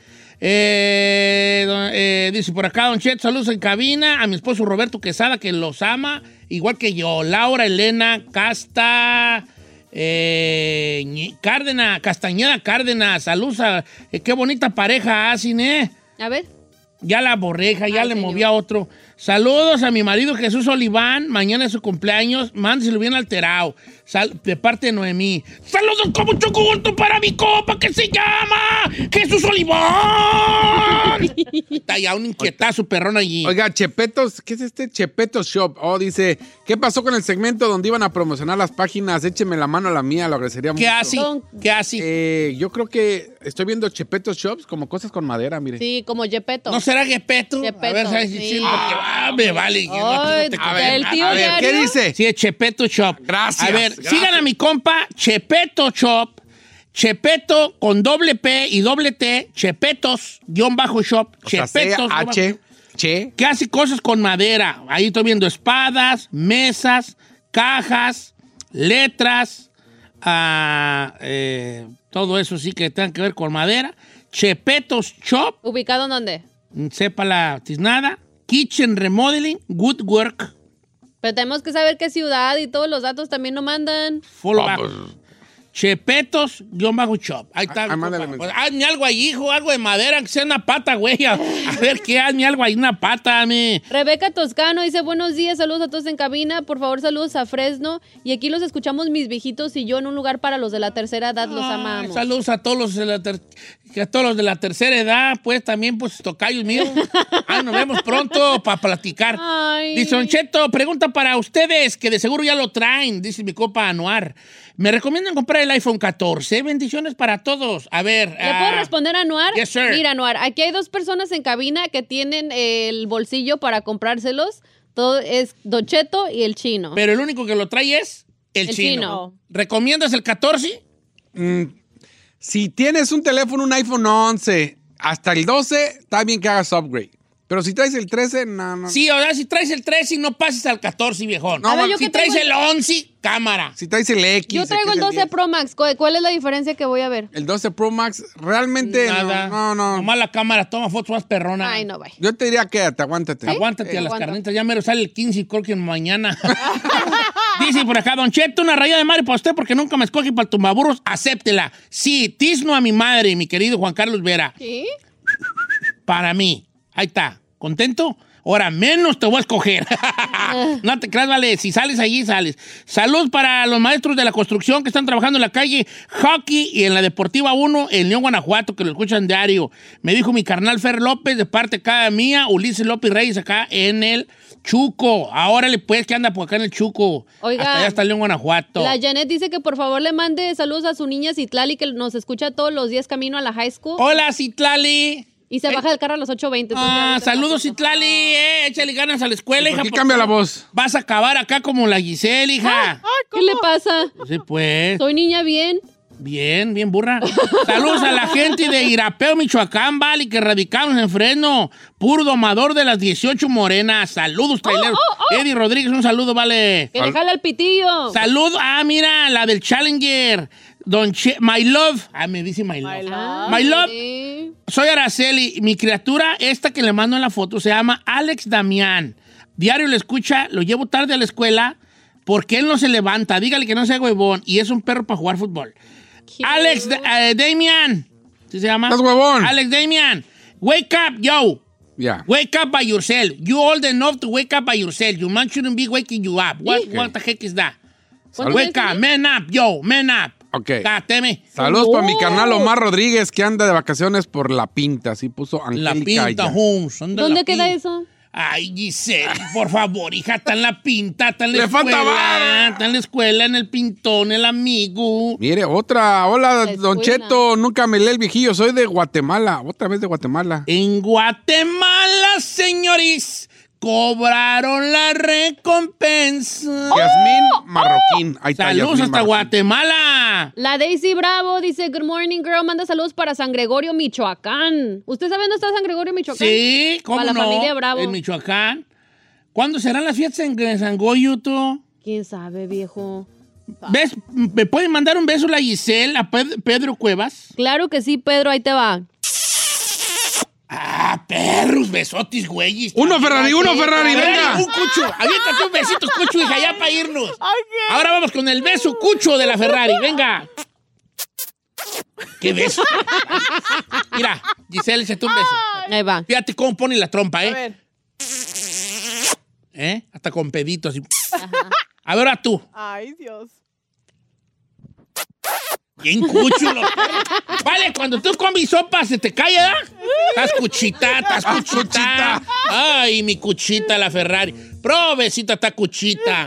Eh, eh, dice por acá, Don Chet, saludos en cabina. A mi esposo Roberto Quesada, que los ama, igual que yo. Laura Elena Casta. Eh, Cárdenas, Castañeda Cárdenas, saludos a. eh, qué bonita pareja hacen, ¿eh? A ver. Ya la borreja, ya Ay, le señor. moví a otro. Saludos a mi marido Jesús Oliván. Mañana es su cumpleaños. Mándeselo bien alterado. Sal- de parte de Noemí. Saludos como un chocobolto para mi copa que se llama Jesús Oliván. Está ya un inquietazo perrón allí. Oiga, Chepetos, ¿qué es este Chepetos Shop? Oh, dice, ¿qué pasó con el segmento donde iban a promocionar las páginas? Écheme la mano a la mía, lo agradecería mucho. ¿Qué hace? Don- ¿Qué hace? Eh, yo creo que estoy viendo Chepetos Shops como cosas con madera, mire. Sí, como Yepeto. ¿No será Gepetto? A Gepetto, ver, ¿sabes? sí. Sí, porque, ah, me vale. Ay, no te A ver, el nada. tío a ver, ¿qué dice? Sí, es Chepeto Shop. Gracias, A ver, gracias. sigan a mi compa Chepeto Shop. Chepeto con doble P y doble T. Chepetos, guion bajo shop. O sea, Chepetos. bajo- H, Che. que hace cosas con madera. Ahí estoy viendo espadas, mesas, cajas, letras, ah, eh, todo eso sí que tenga que ver con madera. Chepetos Shop, ¿Ubicado en dónde? sepa la tiznada. Kitchen Remodeling, Good Work, Pero tenemos que saber qué ciudad y todos los datos también lo mandan. follow Ah, back. pues, Chepetos, guion bajo shop. Ahí está. Ah, ah. Pues, hazme algo ahí, hijo, algo de madera, que sea una pata, güey. A, a ver qué, hazme algo ahí, una pata, mi. Rebeca Toscano dice, buenos días, saludos a todos en cabina, por favor saludos a Fresno. Y aquí los escuchamos mis viejitos y yo en un lugar para los de la tercera edad, los Ay, amamos. Saludos a todos los de la ter- que a todos los de la tercera edad, pues también pues tocayos míos. Ay, nos vemos pronto para platicar. Ay. Dice pregunta para ustedes, que de seguro ya lo traen, dice mi copa Anuar. Me recomiendan comprar el iPhone 14. Bendiciones para todos. A ver. ¿Le puedo responder a Anuar? Yes, sir. Mira, Anuar, aquí hay dos personas en cabina que tienen el bolsillo para comprárselos. Todo es Don Cheto y el chino. Pero el único que lo trae es el, El chino. chino. ¿Recomiendas el 14? mm, si tienes un teléfono, un iPhone 11, hasta el 12, está bien que hagas upgrade. Pero si traes el 13, no, no. Sí, o sea, si traes el 13 no pases al 14, viejón. No, A ver, yo si que traes el el- 11, cámara. Si traes el X. Yo traigo el 12 Pro Max. ¿Cuál es la diferencia que voy a ver? El 12 Pro Max, realmente Nada. no, no, no. Nomás la cámara toma fotos más perrona. Ay, no, vaya. Yo te diría quédate, aguántate. Aguántate a las Aguanta. carnitas. Ya mero sale el 15 y creo que mañana. Dice por acá, Don Cheto, una raya de madre para usted porque nunca me escoge para el tumbaburros. Acéptela. Sí, tisno a mi madre, mi querido Juan Carlos Vera. ¿Sí? Para mí. Ahí está. ¿Contento? Ahora menos te voy a escoger. no te creas, vale. Si sales allí, sales. Salud para los maestros de la construcción que están trabajando en la calle Hockey y en la Deportiva 1 en León, Guanajuato, que lo escuchan diario. Me dijo mi carnal Fer López, de parte cada mía, Ulises López Reyes, acá en el Chuco. Ahora le puedes que anda por acá en el Chuco. Oiga. Hasta allá está León, Guanajuato. La Janet dice que por favor le mande saludos a su niña Citlali que nos escucha todos los días camino a la high school. Hola, Citlali. Y se baja del carro a las 8.20. entonces Ah, saludos, Citlali. Eh, échale ganas a la escuela, ¿Por hija. qué porque cambia la voz? Vas a acabar acá como la Giselle, hija. ¿Qué le pasa? Sí, pues. Soy niña bien. Bien, bien burra. Saludos a la gente de Irapeo, Michoacán, vale, que radicamos en Fresno. Puro domador de las 18 morenas. Saludos, traileros. Eddie Rodríguez, un saludo, vale. Que le jala el pitillo. Salud, ah, mira, la del Challenger. Don Che, My Love. Ah, me dice My Love. Ah, My Love. sí. Soy Araceli. Mi criatura, esta que le mando en la foto, se llama Alex Damián. Diario le escucha, lo llevo tarde a la escuela porque él no se levanta. Dígale que no sea huevón y es un perro para jugar fútbol. Alex Da- eh, Damian. ¿Sí se llama? Estás huevón. Alex Damian. Wake up, yo. Ya. Wake up by yourself. You old enough to wake up by yourself. Your man shouldn't be waking you up. What, Okay. what the heck is that? ¿Cuántos Wake up, man up, yo, man up. Ok. Damn it. Saludos para mi carnal Omar Rodríguez que anda de vacaciones por La Pinta. Así puso La Angélica pinta. Holmes. son de ¿Dónde La queda Pinta. eso? Ay, Giselle, por favor, hija, está en la pinta, está en la Le falta escuela. vara. Está en la escuela, en el pintón, el amigo. Mire, otra. Hola, La Don. Cheto. Nunca me lee el viejillo. Soy de Guatemala. Otra vez de Guatemala. En Guatemala, señores, cobraron la recompensa. Yasmín Marroquín. Ahí está. Saludos Yasmín hasta Marroquín. Guatemala. La Daisy Bravo dice, Good morning, girl. Manda saludos para San Gregorio, Michoacán. ¿Usted sabe dónde está San Gregorio, Michoacán? Sí, ¿cómo Para la no? familia Bravo. En Michoacán. ¿Cuándo serán las fiestas en San Goyo, tú? ¿Quién sabe, viejo? ¿Ves? ¿Me pueden mandar un beso la Giselle, a Ped- Pedro Cuevas? Claro que sí, Pedro, ahí te va. Ah, perros, besotis, güeyes. Uno, Ferrari, uno, Ferrari, venga. Un cucho. Aviéntate un besito, cucho, hija, ya para irnos. Ahora vamos con el beso cucho de la Ferrari. Venga. ¿Qué beso? Mira, Giselle, se un beso. Ahí va. Fíjate cómo pone la trompa, ¿eh? A ver. ¿Eh? Hasta con pedito así. A ver, ahora tú. Ay, Dios. Bien cucho. Vale, cuando tú comes sopa se te cae, ¿verdad? Estás cuchita, estás cuchita. Ay, mi cuchita, la Ferrari. Provecita, está cuchita.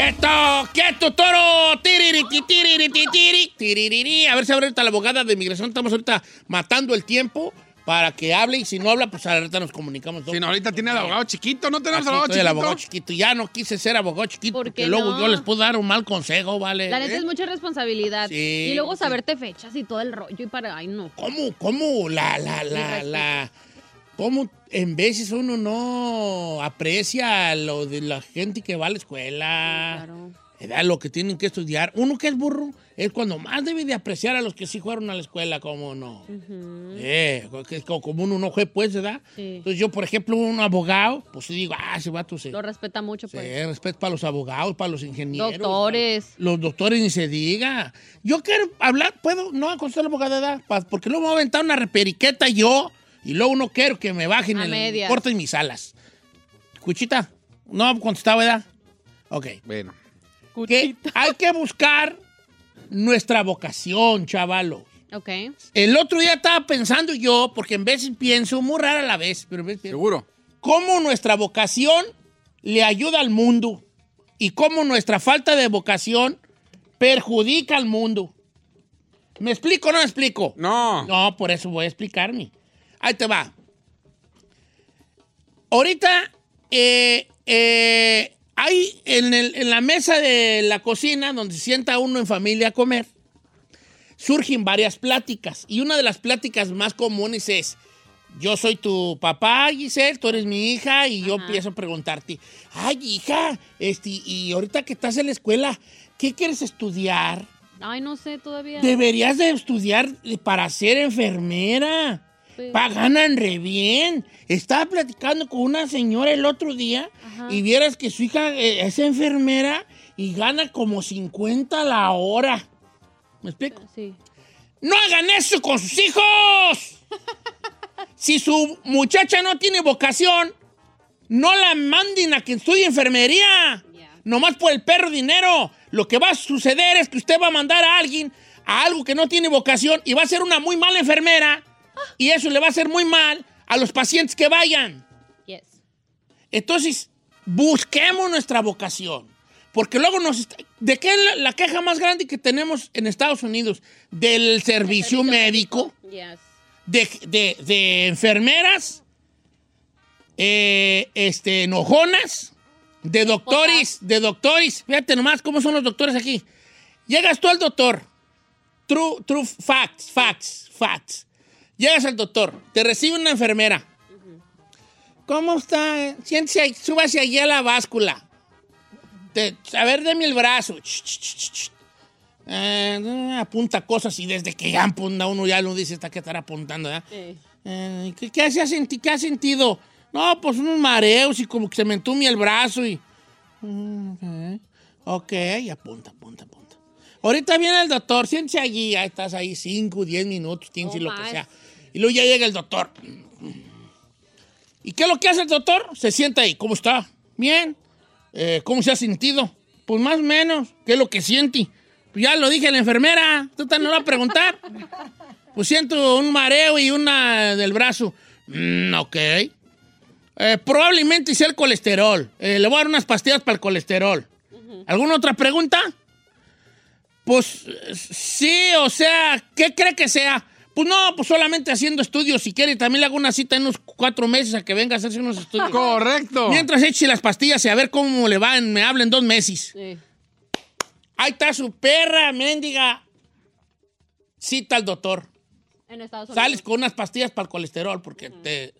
¡Quieto! ¡Quieto, toro! ¡Tiririti, tiririti, tiri, tiririri! A ver si ahorita la abogada de inmigración estamos ahorita matando el tiempo para que hable y si no habla, pues ahorita nos comunicamos. Si no, ahorita tiene el abogado chiquito, no tenemos Aquí abogado estoy chiquito. el abogado chiquito. Ya no quise ser abogado chiquito ¿Por porque qué luego no? yo les puedo dar un mal consejo, ¿vale? La neta ¿Eh? es mucha responsabilidad. Sí, y luego sí. saberte fechas y todo el rollo y para... Ay, no. ¿Cómo, cómo la, la, la, la, cómo en veces uno no aprecia lo de la gente que va a la escuela? Claro. ¿verdad? Lo que tienen que estudiar. Uno que es burro es cuando más debe de apreciar a los que sí fueron a la escuela, como no. Eh, que es como uno no fue, pues, ¿verdad? Sí. Entonces yo, por ejemplo, un abogado, pues sí digo, ah, ese vato se... Lo respeta mucho, Sí, pues. respeto para los abogados, para los ingenieros. Doctores. para Los doctores ni se diga. Yo quiero hablar, ¿puedo? No acostar la abogada, porque luego me voy a aventar una reperiqueta yo y luego no quiero que me bajen A el medias. corten mis alas. Cuchita, no contestaba, ¿verdad? Ok. Bueno. Que hay que buscar nuestra vocación, chavalo. Ok. El otro día estaba pensando yo, porque en veces pienso, muy rara a la vez, pero en veces pienso, Seguro. cómo nuestra vocación le ayuda al mundo y cómo nuestra falta de vocación perjudica al mundo. ¿Me explico o no me explico? No. No, por eso voy a explicarme. Ahí te va. Ahorita eh, eh, hay en, el- en la mesa de la cocina donde se sienta uno en familia a comer, surgen varias pláticas. Y una de las pláticas más comunes es, yo soy tu papá, Giselle, tú eres mi hija, y yo empiezo a preguntarte, ay, hija, este, y ahorita que estás en la escuela, ¿qué quieres estudiar? Ay, no sé todavía. Deberías de estudiar para ser enfermera. Pues- Pa, ganan re bien. Estaba platicando con una señora el otro día Ajá. y vieras que su hija eh, es enfermera y gana como 50 la hora. ¿Me explico? Sí. ¡No hagan eso con sus hijos! si su muchacha no tiene vocación, no la manden a que estudie enfermería. Nomás por el perro dinero. Lo que va a suceder es que usted va a mandar a alguien a algo que no tiene vocación y va a ser una muy mala enfermera. Y eso le va a hacer muy mal a los pacientes que vayan. Yes. Entonces, busquemos nuestra vocación. Porque luego nos... está- ¿De qué es la, la queja más grande que tenemos en Estados Unidos? Del servicio médico, Yes. de, de- de enfermeras, eh, este, enojonas, de doctores, de doctores. Fíjate nomás cómo son los doctores aquí. Llegas tú al doctor. True, true facts, facts, facts. Llegas al doctor, te recibe una enfermera. ¿Cómo está? Siéntese ahí, súbase allí a la báscula. Te- a ver, deme el brazo. Ch, ch, ch, ch, ch. Eh, apunta cosas y desde que ya apunta uno ya lo dice, está que estar apuntando, ¿verdad? Eh, ¿qué, qué, se ha qué ha sentido? No, pues unos mareos y como que se me entumia el brazo y... Mm, Ok, y apunta, apunta, apunta. Ahorita viene el doctor, siéntese allí, ya estás ahí 5, 10 minutos, 15, Oh, lo que sea. Y luego ya llega el doctor. ¿Y qué es lo que hace el doctor? Se sienta ahí, ¿cómo está? Bien. Eh, ¿Cómo se ha sentido? Pues más o menos, ¿qué es lo que siente? Pues ya lo dije a la enfermera, tú no lo vas a preguntar. Pues siento un mareo y una del brazo. Mm, ok. Eh, probablemente sea el colesterol. Eh, le voy a dar unas pastillas para el colesterol. ¿Alguna otra pregunta? Pues sí, o sea, ¿qué cree que sea? Pues no, pues solamente haciendo estudios. Si quiere, también le hago una cita en unos cuatro meses a que venga a hacerse unos estudios. Correcto. Mientras eche las pastillas y a ver cómo le va, en- me habla en dos meses. Sí. Ahí está su perra, mendiga. Cita al doctor. En Estados Unidos. Sales con unas pastillas para el colesterol porque te,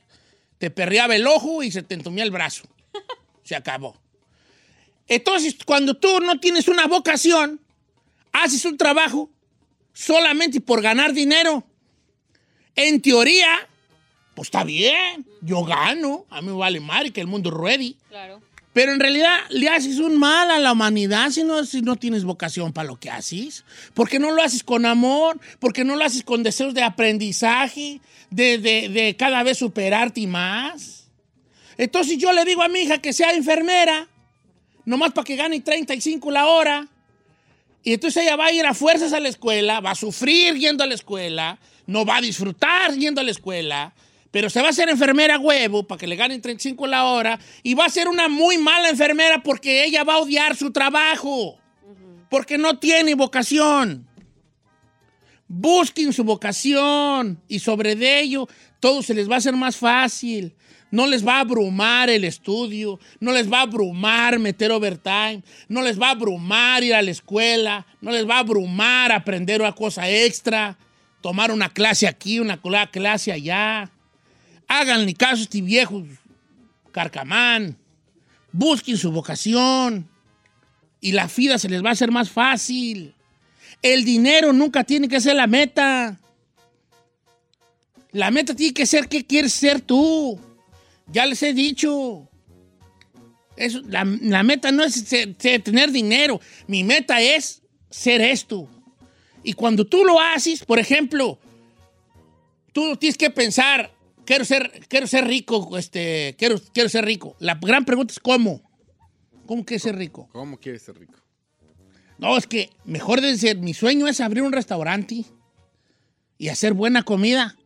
te perreaba el ojo y se te entumía el brazo. Se acabó. Entonces, cuando tú no tienes una vocación, haces un trabajo solamente por ganar dinero. En teoría, pues está bien, yo gano, a mí me vale madre que el mundo ruede. Claro. Pero en realidad le haces un mal a la humanidad si no, si no tienes vocación para lo que haces. Porque no lo haces con amor, porque no lo haces con deseos de aprendizaje, de, de- de cada vez superarte y más. Entonces yo le digo a mi hija que sea enfermera, nomás para que gane 35 la hora. Y entonces ella va a ir a fuerzas a la escuela, va a sufrir yendo a la escuela, no va a disfrutar yendo a la escuela, pero se va a hacer enfermera huevo para que le ganen 35 la hora y va a ser una muy mala enfermera porque ella va a odiar su trabajo, porque no tiene vocación. Busquen su vocación y sobre ello todo se les va a hacer más fácil. No les va a abrumar el estudio, no les va a abrumar meter overtime, no les va a abrumar ir a la escuela, no les va a abrumar aprender una cosa extra, tomar una clase aquí, una cla- clase allá. Háganle caso a este viejo carcamán. Busquen su vocación y la vida se les va a hacer más fácil. El dinero nunca tiene que ser la meta. La meta tiene que ser qué quieres ser tú. Ya les he dicho. La, meta no es tener dinero. Mi meta es ser esto. Y cuando tú lo haces, por ejemplo, tú tienes que pensar, quiero ser, quiero ser rico, este, quiero, quiero ser rico. La gran pregunta es cómo. ¿Cómo quieres ser rico? ¿Cómo quieres ser rico? No, es que mejor de ser, mi sueño es abrir un restaurante y hacer buena comida.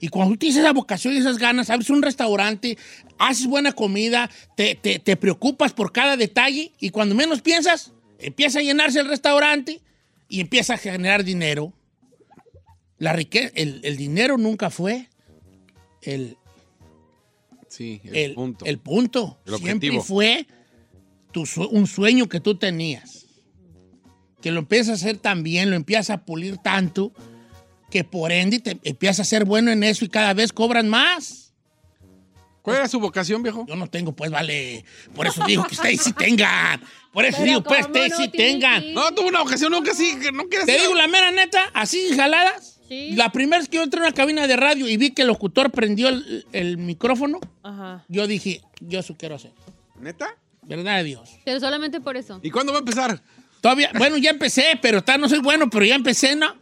Y cuando tú tienes esa vocación y esas ganas, abres un restaurante, haces buena comida, te, te- te preocupas por cada detalle y cuando menos piensas, empieza a llenarse el restaurante y empieza a generar dinero. La riqueza, el, el dinero nunca fue el, Sí, el, el punto. el punto. El Siempre fue tu un sueño que tú tenías. Que lo empiezas a hacer tan bien, lo empiezas a pulir tanto, que por ende te empiezas a ser bueno en eso y cada vez cobran más. ¿Cuál era su vocación, viejo? Yo no tengo, pues vale. Por eso digo que ustedes sí tengan. Por eso digo, pues ¿cómo ustedes no sí tengan. No, tuvo una vocación, nunca sí, que no quieres Te digo la mera neta, así jaladas. Sí. La primera vez que yo entré a una cabina de radio y vi que el locutor prendió el, el micrófono, Ajá. yo dije, yo eso quiero hacer. ¿Neta? ¿Verdad de Dios? Pero solamente por eso. ¿Y cuándo va a empezar? Todavía, bueno, ya empecé, pero tal, no soy bueno, pero ya empecé, ¿no?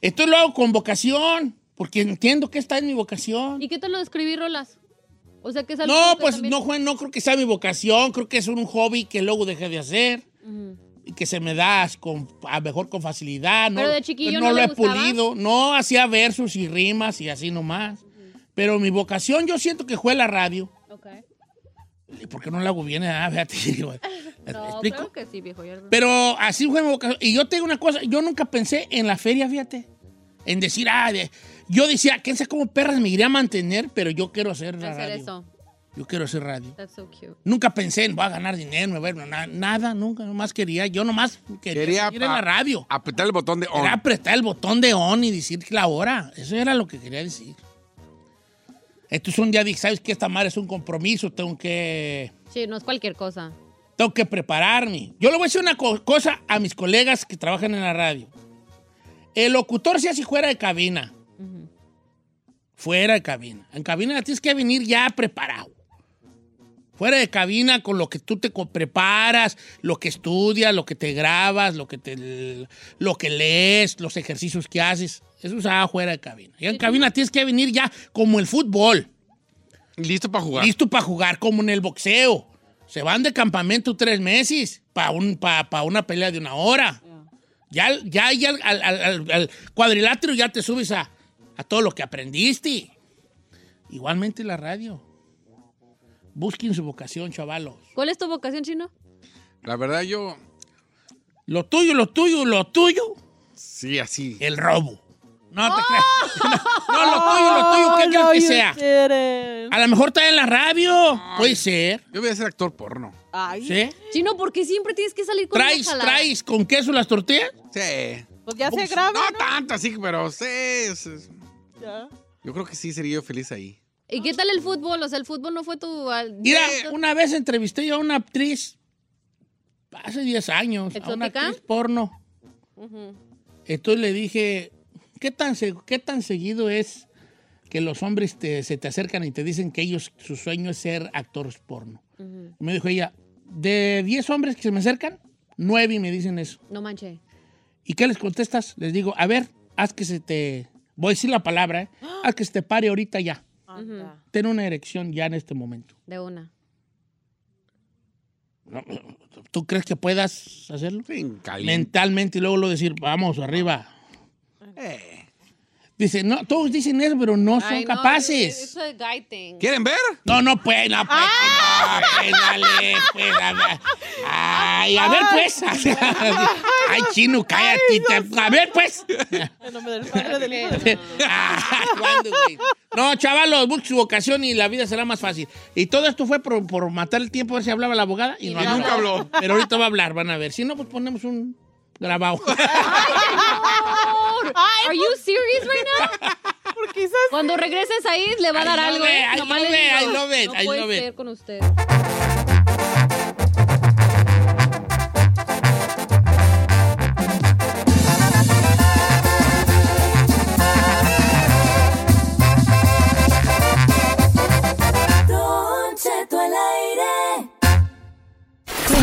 Esto lo hago con vocación, porque entiendo que esta es mi vocación. ¿Y qué tal lo de escribir rolas? O sea, que es algo No, pues también- no, Juan, no creo que sea mi vocación, creo que es un hobby que luego dejé de hacer y que se me da con, a mejor con facilidad. No, Pero de chiquillo no, ¿no lo he gustaba? pulido, no hacía versos y rimas y así nomás. Pero mi vocación yo siento que fue la radio. Ok. ¿Y por qué no la hago bien? Ah, fíjate, digo, ¿me No, explico? claro que sí, viejo. ya- Pero así fue mi vocación. Y yo tengo una cosa, yo nunca pensé en la feria, fíjate. En decir, ah, de- yo decía, quién sabe cómo perras me iría a mantener, pero yo quiero hacer la hacer radio. eso. Yo quiero hacer radio. That's so cute. Nunca pensé en voy a ganar dinero, me voy a- na- nada, nunca, nomás quería, yo nomás quería, Quería seguir en la radio. Apretar el botón de on. Era apretar el botón de on y decir la hora. Eso era lo que quería decir. Entonces un día ¿sabes qué? Esta madre es un compromiso, tengo que Sí, no es cualquier cosa. tengo que prepararme. Yo le voy a decir una co- cosa a mis colegas que trabajan en la radio. El locutor se hace fuera de cabina. Fuera de cabina. En cabina tienes que venir ya preparado. Fuera de cabina con lo que tú te preparas, lo que estudias, lo que te grabas, lo que, te, lo que lees, los ejercicios que haces. Eso es ah, fuera de cabina. Y en cabina tienes que venir ya como el fútbol. Listo para jugar. Listo para jugar como en el boxeo. Se van de campamento tres meses para un, pa- pa una pelea de una hora. Ya, ya, ya al, al- al- al cuadrilátero ya te subes a, a todo lo que aprendiste. Igualmente la radio. Busquen su vocación, chavalos. ¿Cuál es tu vocación, chino? La verdad, yo. Lo tuyo, lo tuyo, lo tuyo, Sí, así. el robo. No te creas. No, lo tuyo, lo tuyo, ¿qué crees que sea? A lo mejor está en la radio. Puede ser. Yo voy a ser actor porno. ¿Sí? Chino, ¿por qué siempre tienes que salir con ¿Traes, traes con queso las tortillas? Sí. Pues ya se Pues, graba. No tanto así, pero sí. es- Yo creo que sí sería yo feliz ahí. ¿Y qué tal el fútbol? O sea, el fútbol no fue tu... al- Mira, una vez entrevisté yo a una actriz hace 10 años, a una actriz porno. Ujú. Entonces le dije, ¿qué tan, qué tan seguido es que los hombres te- se te acercan y te dicen que ellos, su sueño es ser actores porno? Me dijo ella, de 10 hombres que se me acercan, 9 me dicen eso. No manche. ¿Y qué les contestas? Les digo, a ver, haz que se te... Voy a decir la palabra, ¿eh? Haz que se te pare ahorita ya. Ujú. Ten una erección ya en este momento. De una. ¿Tú crees que puedas hacerlo? Sí. Mentalmente y luego lo decir, vamos, arriba. Dice, no, todos dicen eso, pero no son Ay, no, capaces. Eso es guy thing. ¿Quieren ver? No, no, pues, no, pues, Ah. no, pues, dale, pues, a ver. Ay, a ver, pues. Ay, chino, cállate. te- A ver, pues. En nombre del Padre, del Hijo. Ah. No, chavalos, busque su vocación y la vida será más fácil. Y todo esto fue por, por matar el tiempo a ver si hablaba la abogada. Y, no Y nunca habló. Pero ahorita va a hablar, van a ver. Si no, pues ponemos un grabado. Ay, Are you serious right now? Porque esas... Cuando regreses ahí le va a dar algo. Ahí lo ve, ahí lo ve, ahí lo ve. No puede ser con usted.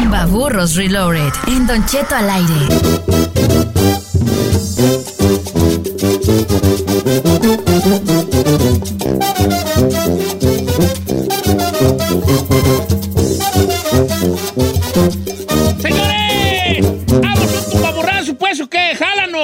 Tumba Burros Reloaded. En Don Cheto al aire.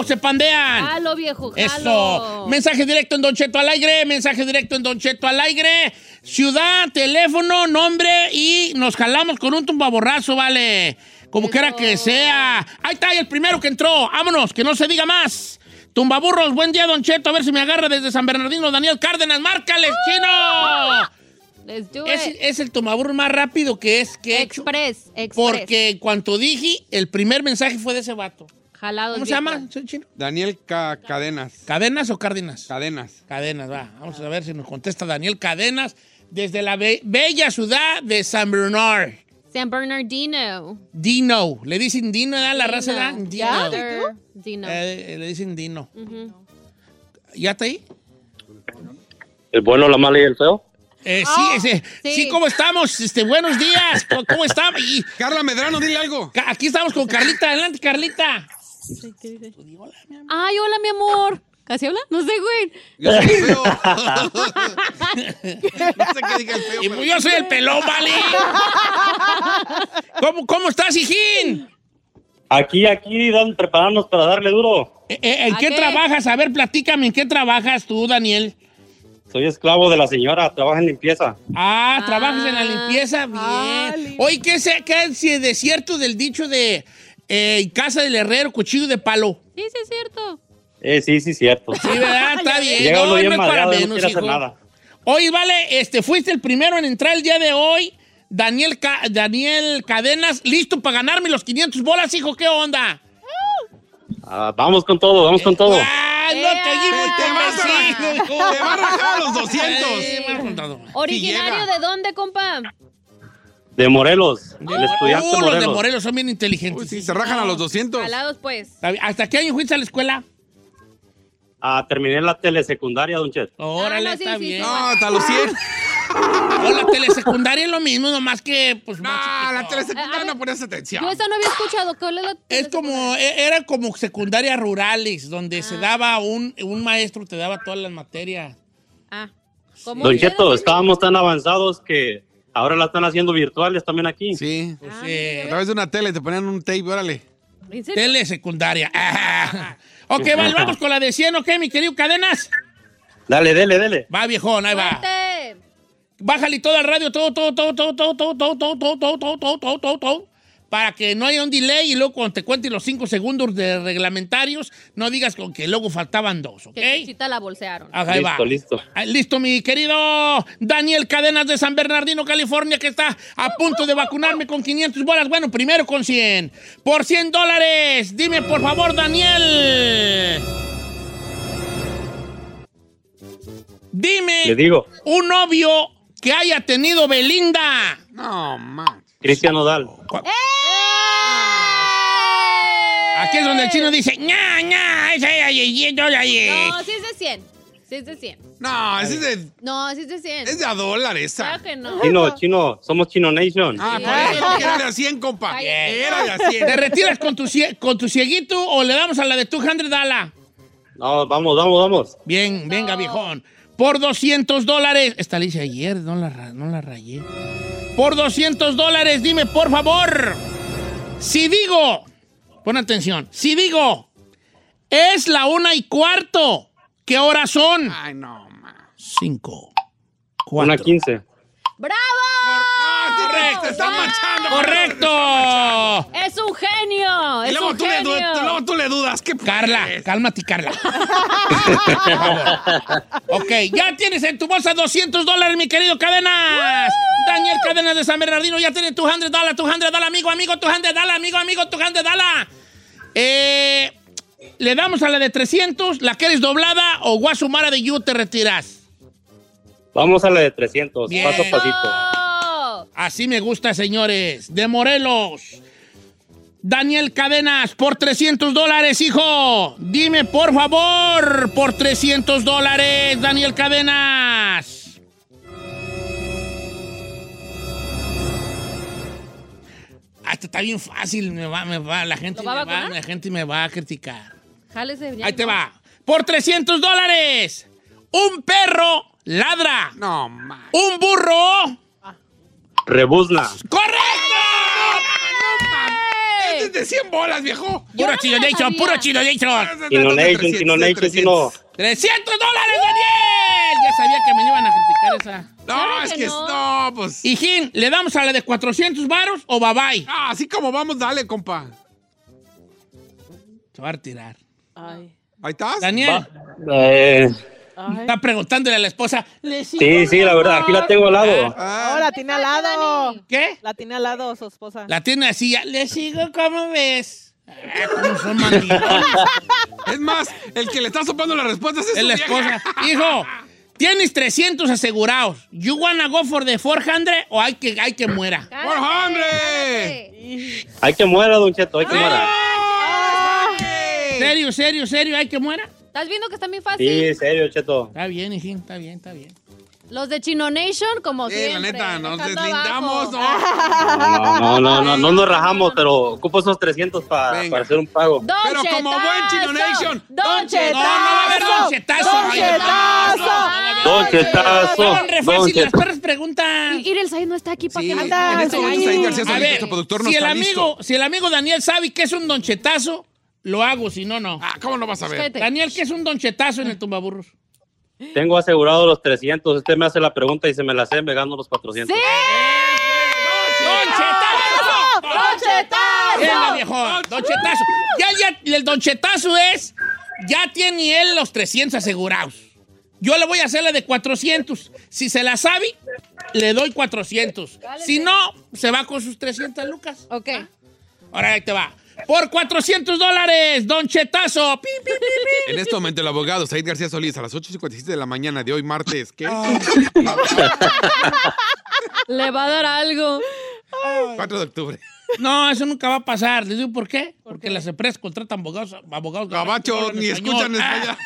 Qué! ¿Jalan o se pandean? Jalo, viejo, jalo. Eso. Mensaje directo en Don Cheto al aire. Mensaje directo en Don Cheto al aire. Ciudad, teléfono, nombre y nos jalamos con un tumbaborrazo, vale. Como quiera que sea. Ahí está, el primero que entró. Vámonos, que no se diga más. Tumbaburros, buen día, Don Cheto. A ver si me agarra desde San Bernardino. Daniel Cárdenas, márcales, chino. Let's do Es, it. es el tomaburro más rápido que es que he. Express, express. Porque en cuanto dije, el primer mensaje fue de ese vato. Jalados, ¿Cómo se llama? ¿Soy chino? Daniel Ca- Cadenas. ¿Cadenas o Cárdenas? Cadenas. Cadenas, va. Vamos a ver si nos contesta Daniel Cadenas desde la be- bella ciudad de San Bernard. San Bernardino. Dino. Le dicen Dino, ¿verdad? La raza da Dino. Dino. Dino. Eh, le dicen Dino. ¿Ya está ahí? El bueno, la mala y el feo. Eh, Oh, sí, ese- sí. sí, ¿cómo estamos? Este, buenos días. ¿Cómo, cómo estamos? Y- Carla Medrano, dile algo. aquí estamos con Carlita. Adelante, Carlita. Ay, hola, mi amor. ¿Casi habla? No sé, güey. Yo soy el feo. no sé qué diga el feo. Y pero- yo soy el pelón, vale. ¿Cómo, cómo estás, hijín? Aquí, aquí, dan, prepararnos para darle duro. Eh, eh, ¿En ¿A qué, qué? trabajas? A ver, platícame, ¿en qué trabajas tú, Daniel? Soy esclavo de la señora, trabaja en limpieza. Ah, Ah. trabajas en la limpieza, bien. Ah, lim- Oye, ¿qué es, qué es de cierto del dicho de eh, casa del herrero, cuchillo de palo? Sí, sí, es cierto. Eh, sí, sí, cierto. Sí, ¿verdad? Está bien. Llega No, uno no bien es para madreado, no menos, quiere hacer hijo. nada. Oye, vale, este, fuiste el primero en entrar el día de hoy. Daniel, Ca- Daniel Cadenas, listo para ganarme los 500 bolas, hijo, ¿qué onda? Ah, vamos con todo, vamos con todo. Ah, no te digo, Te vas a hijo. Te va a rajar a los 200. Sí, vamos con todo. ¿Originario de dónde, compa? De Morelos, el estudiante Uh, los de Morelos. Morelos son bien inteligentes. Uy, sí, se rajan a los 200. Jalados, pues. ¿Hasta qué año fuiste a la escuela? Ah, terminé la telesecundaria, Don Chet. Órale, Ah, no, sí, está sí, bien. sí. No, hasta los 100. O la telesecundaria es lo mismo, nomás que, pues, No, más la telesecundaria no ponías atención. Yo esa no había escuchado. ¿Cuál es la Es como, e- era como secundaria rurales, donde se daba un, un maestro, te daba todas las materias. Ah. ¿Cómo Don? Cheto, estábamos tan avanzados que ahora la están haciendo virtuales también aquí. Sí. Pues, Ah, eh, A través de una tele te ponían un tape, órale. ¿En serio? telesecundaria. Ah. ok, vale, vamos con la de 100, ¿ok, mi querido Cadenas? Dale, dele, dele. Va, viejón, ahí va. Bájale todo al radio, todo, todo, todo, todo, todo, todo, todo, todo, todo, todo, todo, todo, todo, todo, todo, para que no haya un delay y luego cuando te cuente los cinco segundos de reglamentarios, no digas con que luego faltaban dos, ¿ok? Que Chuchita la bolsearon. Ajá, ahí va. Listo, listo. Ah, Listo, mi querido Daniel Cadenas de San Bernardino, California, que está a punto de vacunarme con 500 bolas. Bueno, primero con 100. Por 100 dólares. Dime, por favor, Daniel. Dime Le digo, un novio que haya tenido Belinda. No, man. Cristian Nodal. Aquí es donde el chino dice, ña, ña, esa es ahí, yo, ahí". No, sí es de 100. Sí es de 100. No, ese es de, No, sí es de 100. es de a dólar esa. Claro que no. Chino, chino, somos Chino Nation. Ah, Sí. por eso que era de a 100, compa. Cállate. Era de a 100. ¿Te retiras con tu, cie- con tu cieguito o le damos a la de 200 dala? No, vamos, vamos, vamos. Bien, venga, viejón. Por 200 dólares. Esta la hice ayer, no la, ra- no la rayé. Por 200 dólares, dime, por favor. Si digo, pon atención, si digo, es la una y cuarto ¿Qué horas son? Ay, no, ma. Cinco. Una quince. ¡Bravo! correcto, están manchando. ¡Correcto! ¡Es un genio! Y ¡Es luego un tú, le genio! luego tú le dudas. ¿Qué Carla, cálmate, Carla. ok, ya tienes en tu bolsa 200 dólares, mi querido Cadenas. Daniel Cadenas de San Bernardino ya tiene tu 100 dólares, tu 100 dólares, amigo, amigo, tu 100 dólares, amigo, amigo, tu 100 dólares. Eh, le damos a la de 300, ¿la quieres doblada o Guasumara de You te retiras? Vamos a la de 300, Bien. paso a pasito. Así me gusta, señores. De Morelos. Daniel Cadenas, por 300 dólares, hijo. Dime, por favor, por 300 dólares, Daniel Cadenas. Ah, esto está bien fácil, me va, me va, la gente, ¿Lo va me a va, la gente me va a criticar. Jálese. Ahí te va. Por 300 dólares, un perro ladra. No, ma. Un burro. Rebuzna. ¡Correcto! Este es de 100 bolas, viejo. Puro no chido Nation, puro chido Nation. Inonation, Inonation, Chino. 300 dólares, Daniel. Ya sabía que me iban a criticar esa. No, Claro es que que no. no, pues. Hijín, ¿le damos a la de 400 varos o bye bye? Ah, así como vamos, dale, compa. Se va a retirar. Ay. Ahí estás. Daniel, Eh, Ay. está preguntándole a la esposa. ¿le sigo sí, sí, la verdad, aquí la tengo al lado. Ah, Oh, la tiene al lado. ¿Qué? La tiene al lado su esposa. La tiene así, ya. ¿Le sigo cómo ves? Ah, ¿Cómo son es más, el que le está soplando las respuestas es, Es su la vieja. esposa. Hijo, tienes 300 asegurados. ¿You wanna go for the 400 o hay que, hay que muera? Cálate, 400. cálate. Hay que muera, Don Cheto, hay que muera. ¿Serio, serio, serio? ¿Hay que muera? ¿Estás viendo que está bien fácil? Sí, serio, Cheto. Está bien, hijín, está bien, está bien. Los de Chino Nation, como Sí, siempre. la neta, nos deslindamos. ¿no? No, no, no, no, no nos rajamos, pero ocupo esos 300 pa- Venga. para hacer un pago. Don Pero como Chetazo, buen Chino Nation. Don No, no va a haber Don Chetazo. Don Chetazo. no, no va a haber Don Chetazo. Don fácil, las Chetazo. perras preguntan. Y el Said no está aquí para Sí, que me Anda, en este momento. Said García nuestro productor, no si el, amigo, listo. si el amigo Daniel sabe que es un donchetazo, lo hago, si no, no. Ah, ¿cómo no vas a ver? Daniel, ¿qué es un donchetazo en el tumbaburros? Tengo asegurado los 300. Usted me hace la pregunta y se me la sé, me gano los 400. ¡Sí! ¡Donchetazo! ¡Don Chetazo! Venga, viejo, donchetazo. Ya, ya, el donchetazo es, ya tiene él los 300 asegurados. Yo le voy a hacer la de 400. Si se la sabe, le doy 400. Si no, se va con sus 300 lucas. Ok. Ahora ahí te va. Por 400 dólares, Don Chetazo. Pi, pi, pi, pi. En este momento, el abogado Said García Solís, a las 8.57 de la mañana de hoy, martes, ¿qué? Le va a dar algo. 4 de octubre. No, eso nunca va a pasar. ¿Les digo por qué? Porque las empresas contratan abogados. abogados Gabacho, ni español. escuchan Ah, español.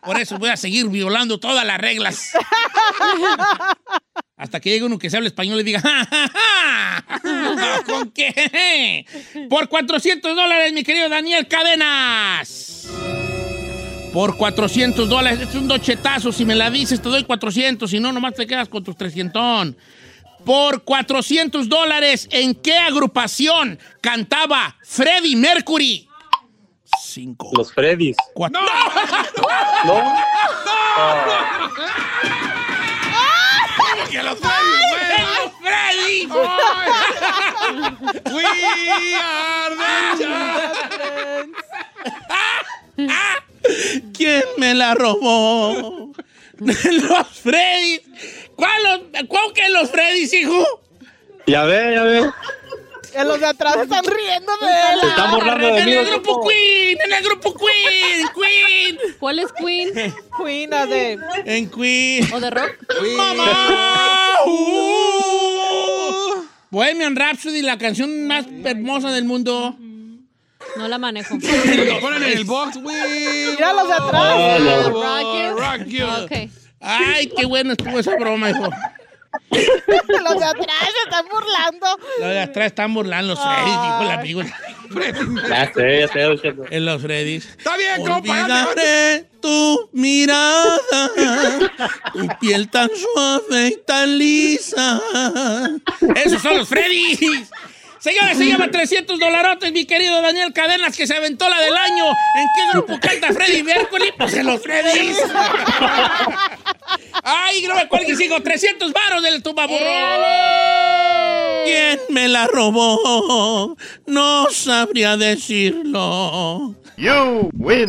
Por eso voy a seguir violando todas las reglas. Hasta que llegue uno que se hable español y diga, "Ja, ja, ja". ¿con qué? Por 400 dólares, mi querido Daniel Cadenas. Por 400 dólares, es un dochetazo. Si me la dices, te doy 400. Si no, nomás te quedas con tus 300. Por 400 dólares, ¿en qué agrupación cantaba Freddie Mercury? Cinco. Los Freddys. Cuatro. ¿No? ¡Que los Freddy, ¡Freddy! We are the. ¿Quién me la robó? los Freddys. ¿Cuál, los- ¿Cuál que los Freddys, hijo? Ya ve, ya ve. Que los de atrás están riendo de él. Se están burlando de En mí. el Don grupo. Queen, en el grupo Queen, Queen. ¿Cuál es Queen? Queen la de. En Queen. ¿O de rock? ¡Mamá! Uh. Bohemian Rhapsody, la canción más hermosa del mundo. No la manejo. Lo ponen en el box. We Mira los de atrás. Oh, no. Rock you. rock you. Ay, qué bueno estuvo esa broma, hijo. Los de atrás se están burlando. Los de atrás están burlando los Freddys, dijo el amigo. Ya sé, ya sé. En los Freddys. Está bien, compa. ya te- Olvidaré tu mirada, tu piel tan suave y tan lisa. Esos son los Freddys. Señores, se llama 300 dolarotes, mi querido Daniel Cadenas, que se aventó la del año. ¿En qué grupo canta Freddy Mercury? Pues en los Freddys. Ay, no me cuelgues, sigo 300 varos del tumbaburro. ¿Quién me la robó? No sabría decirlo. You win.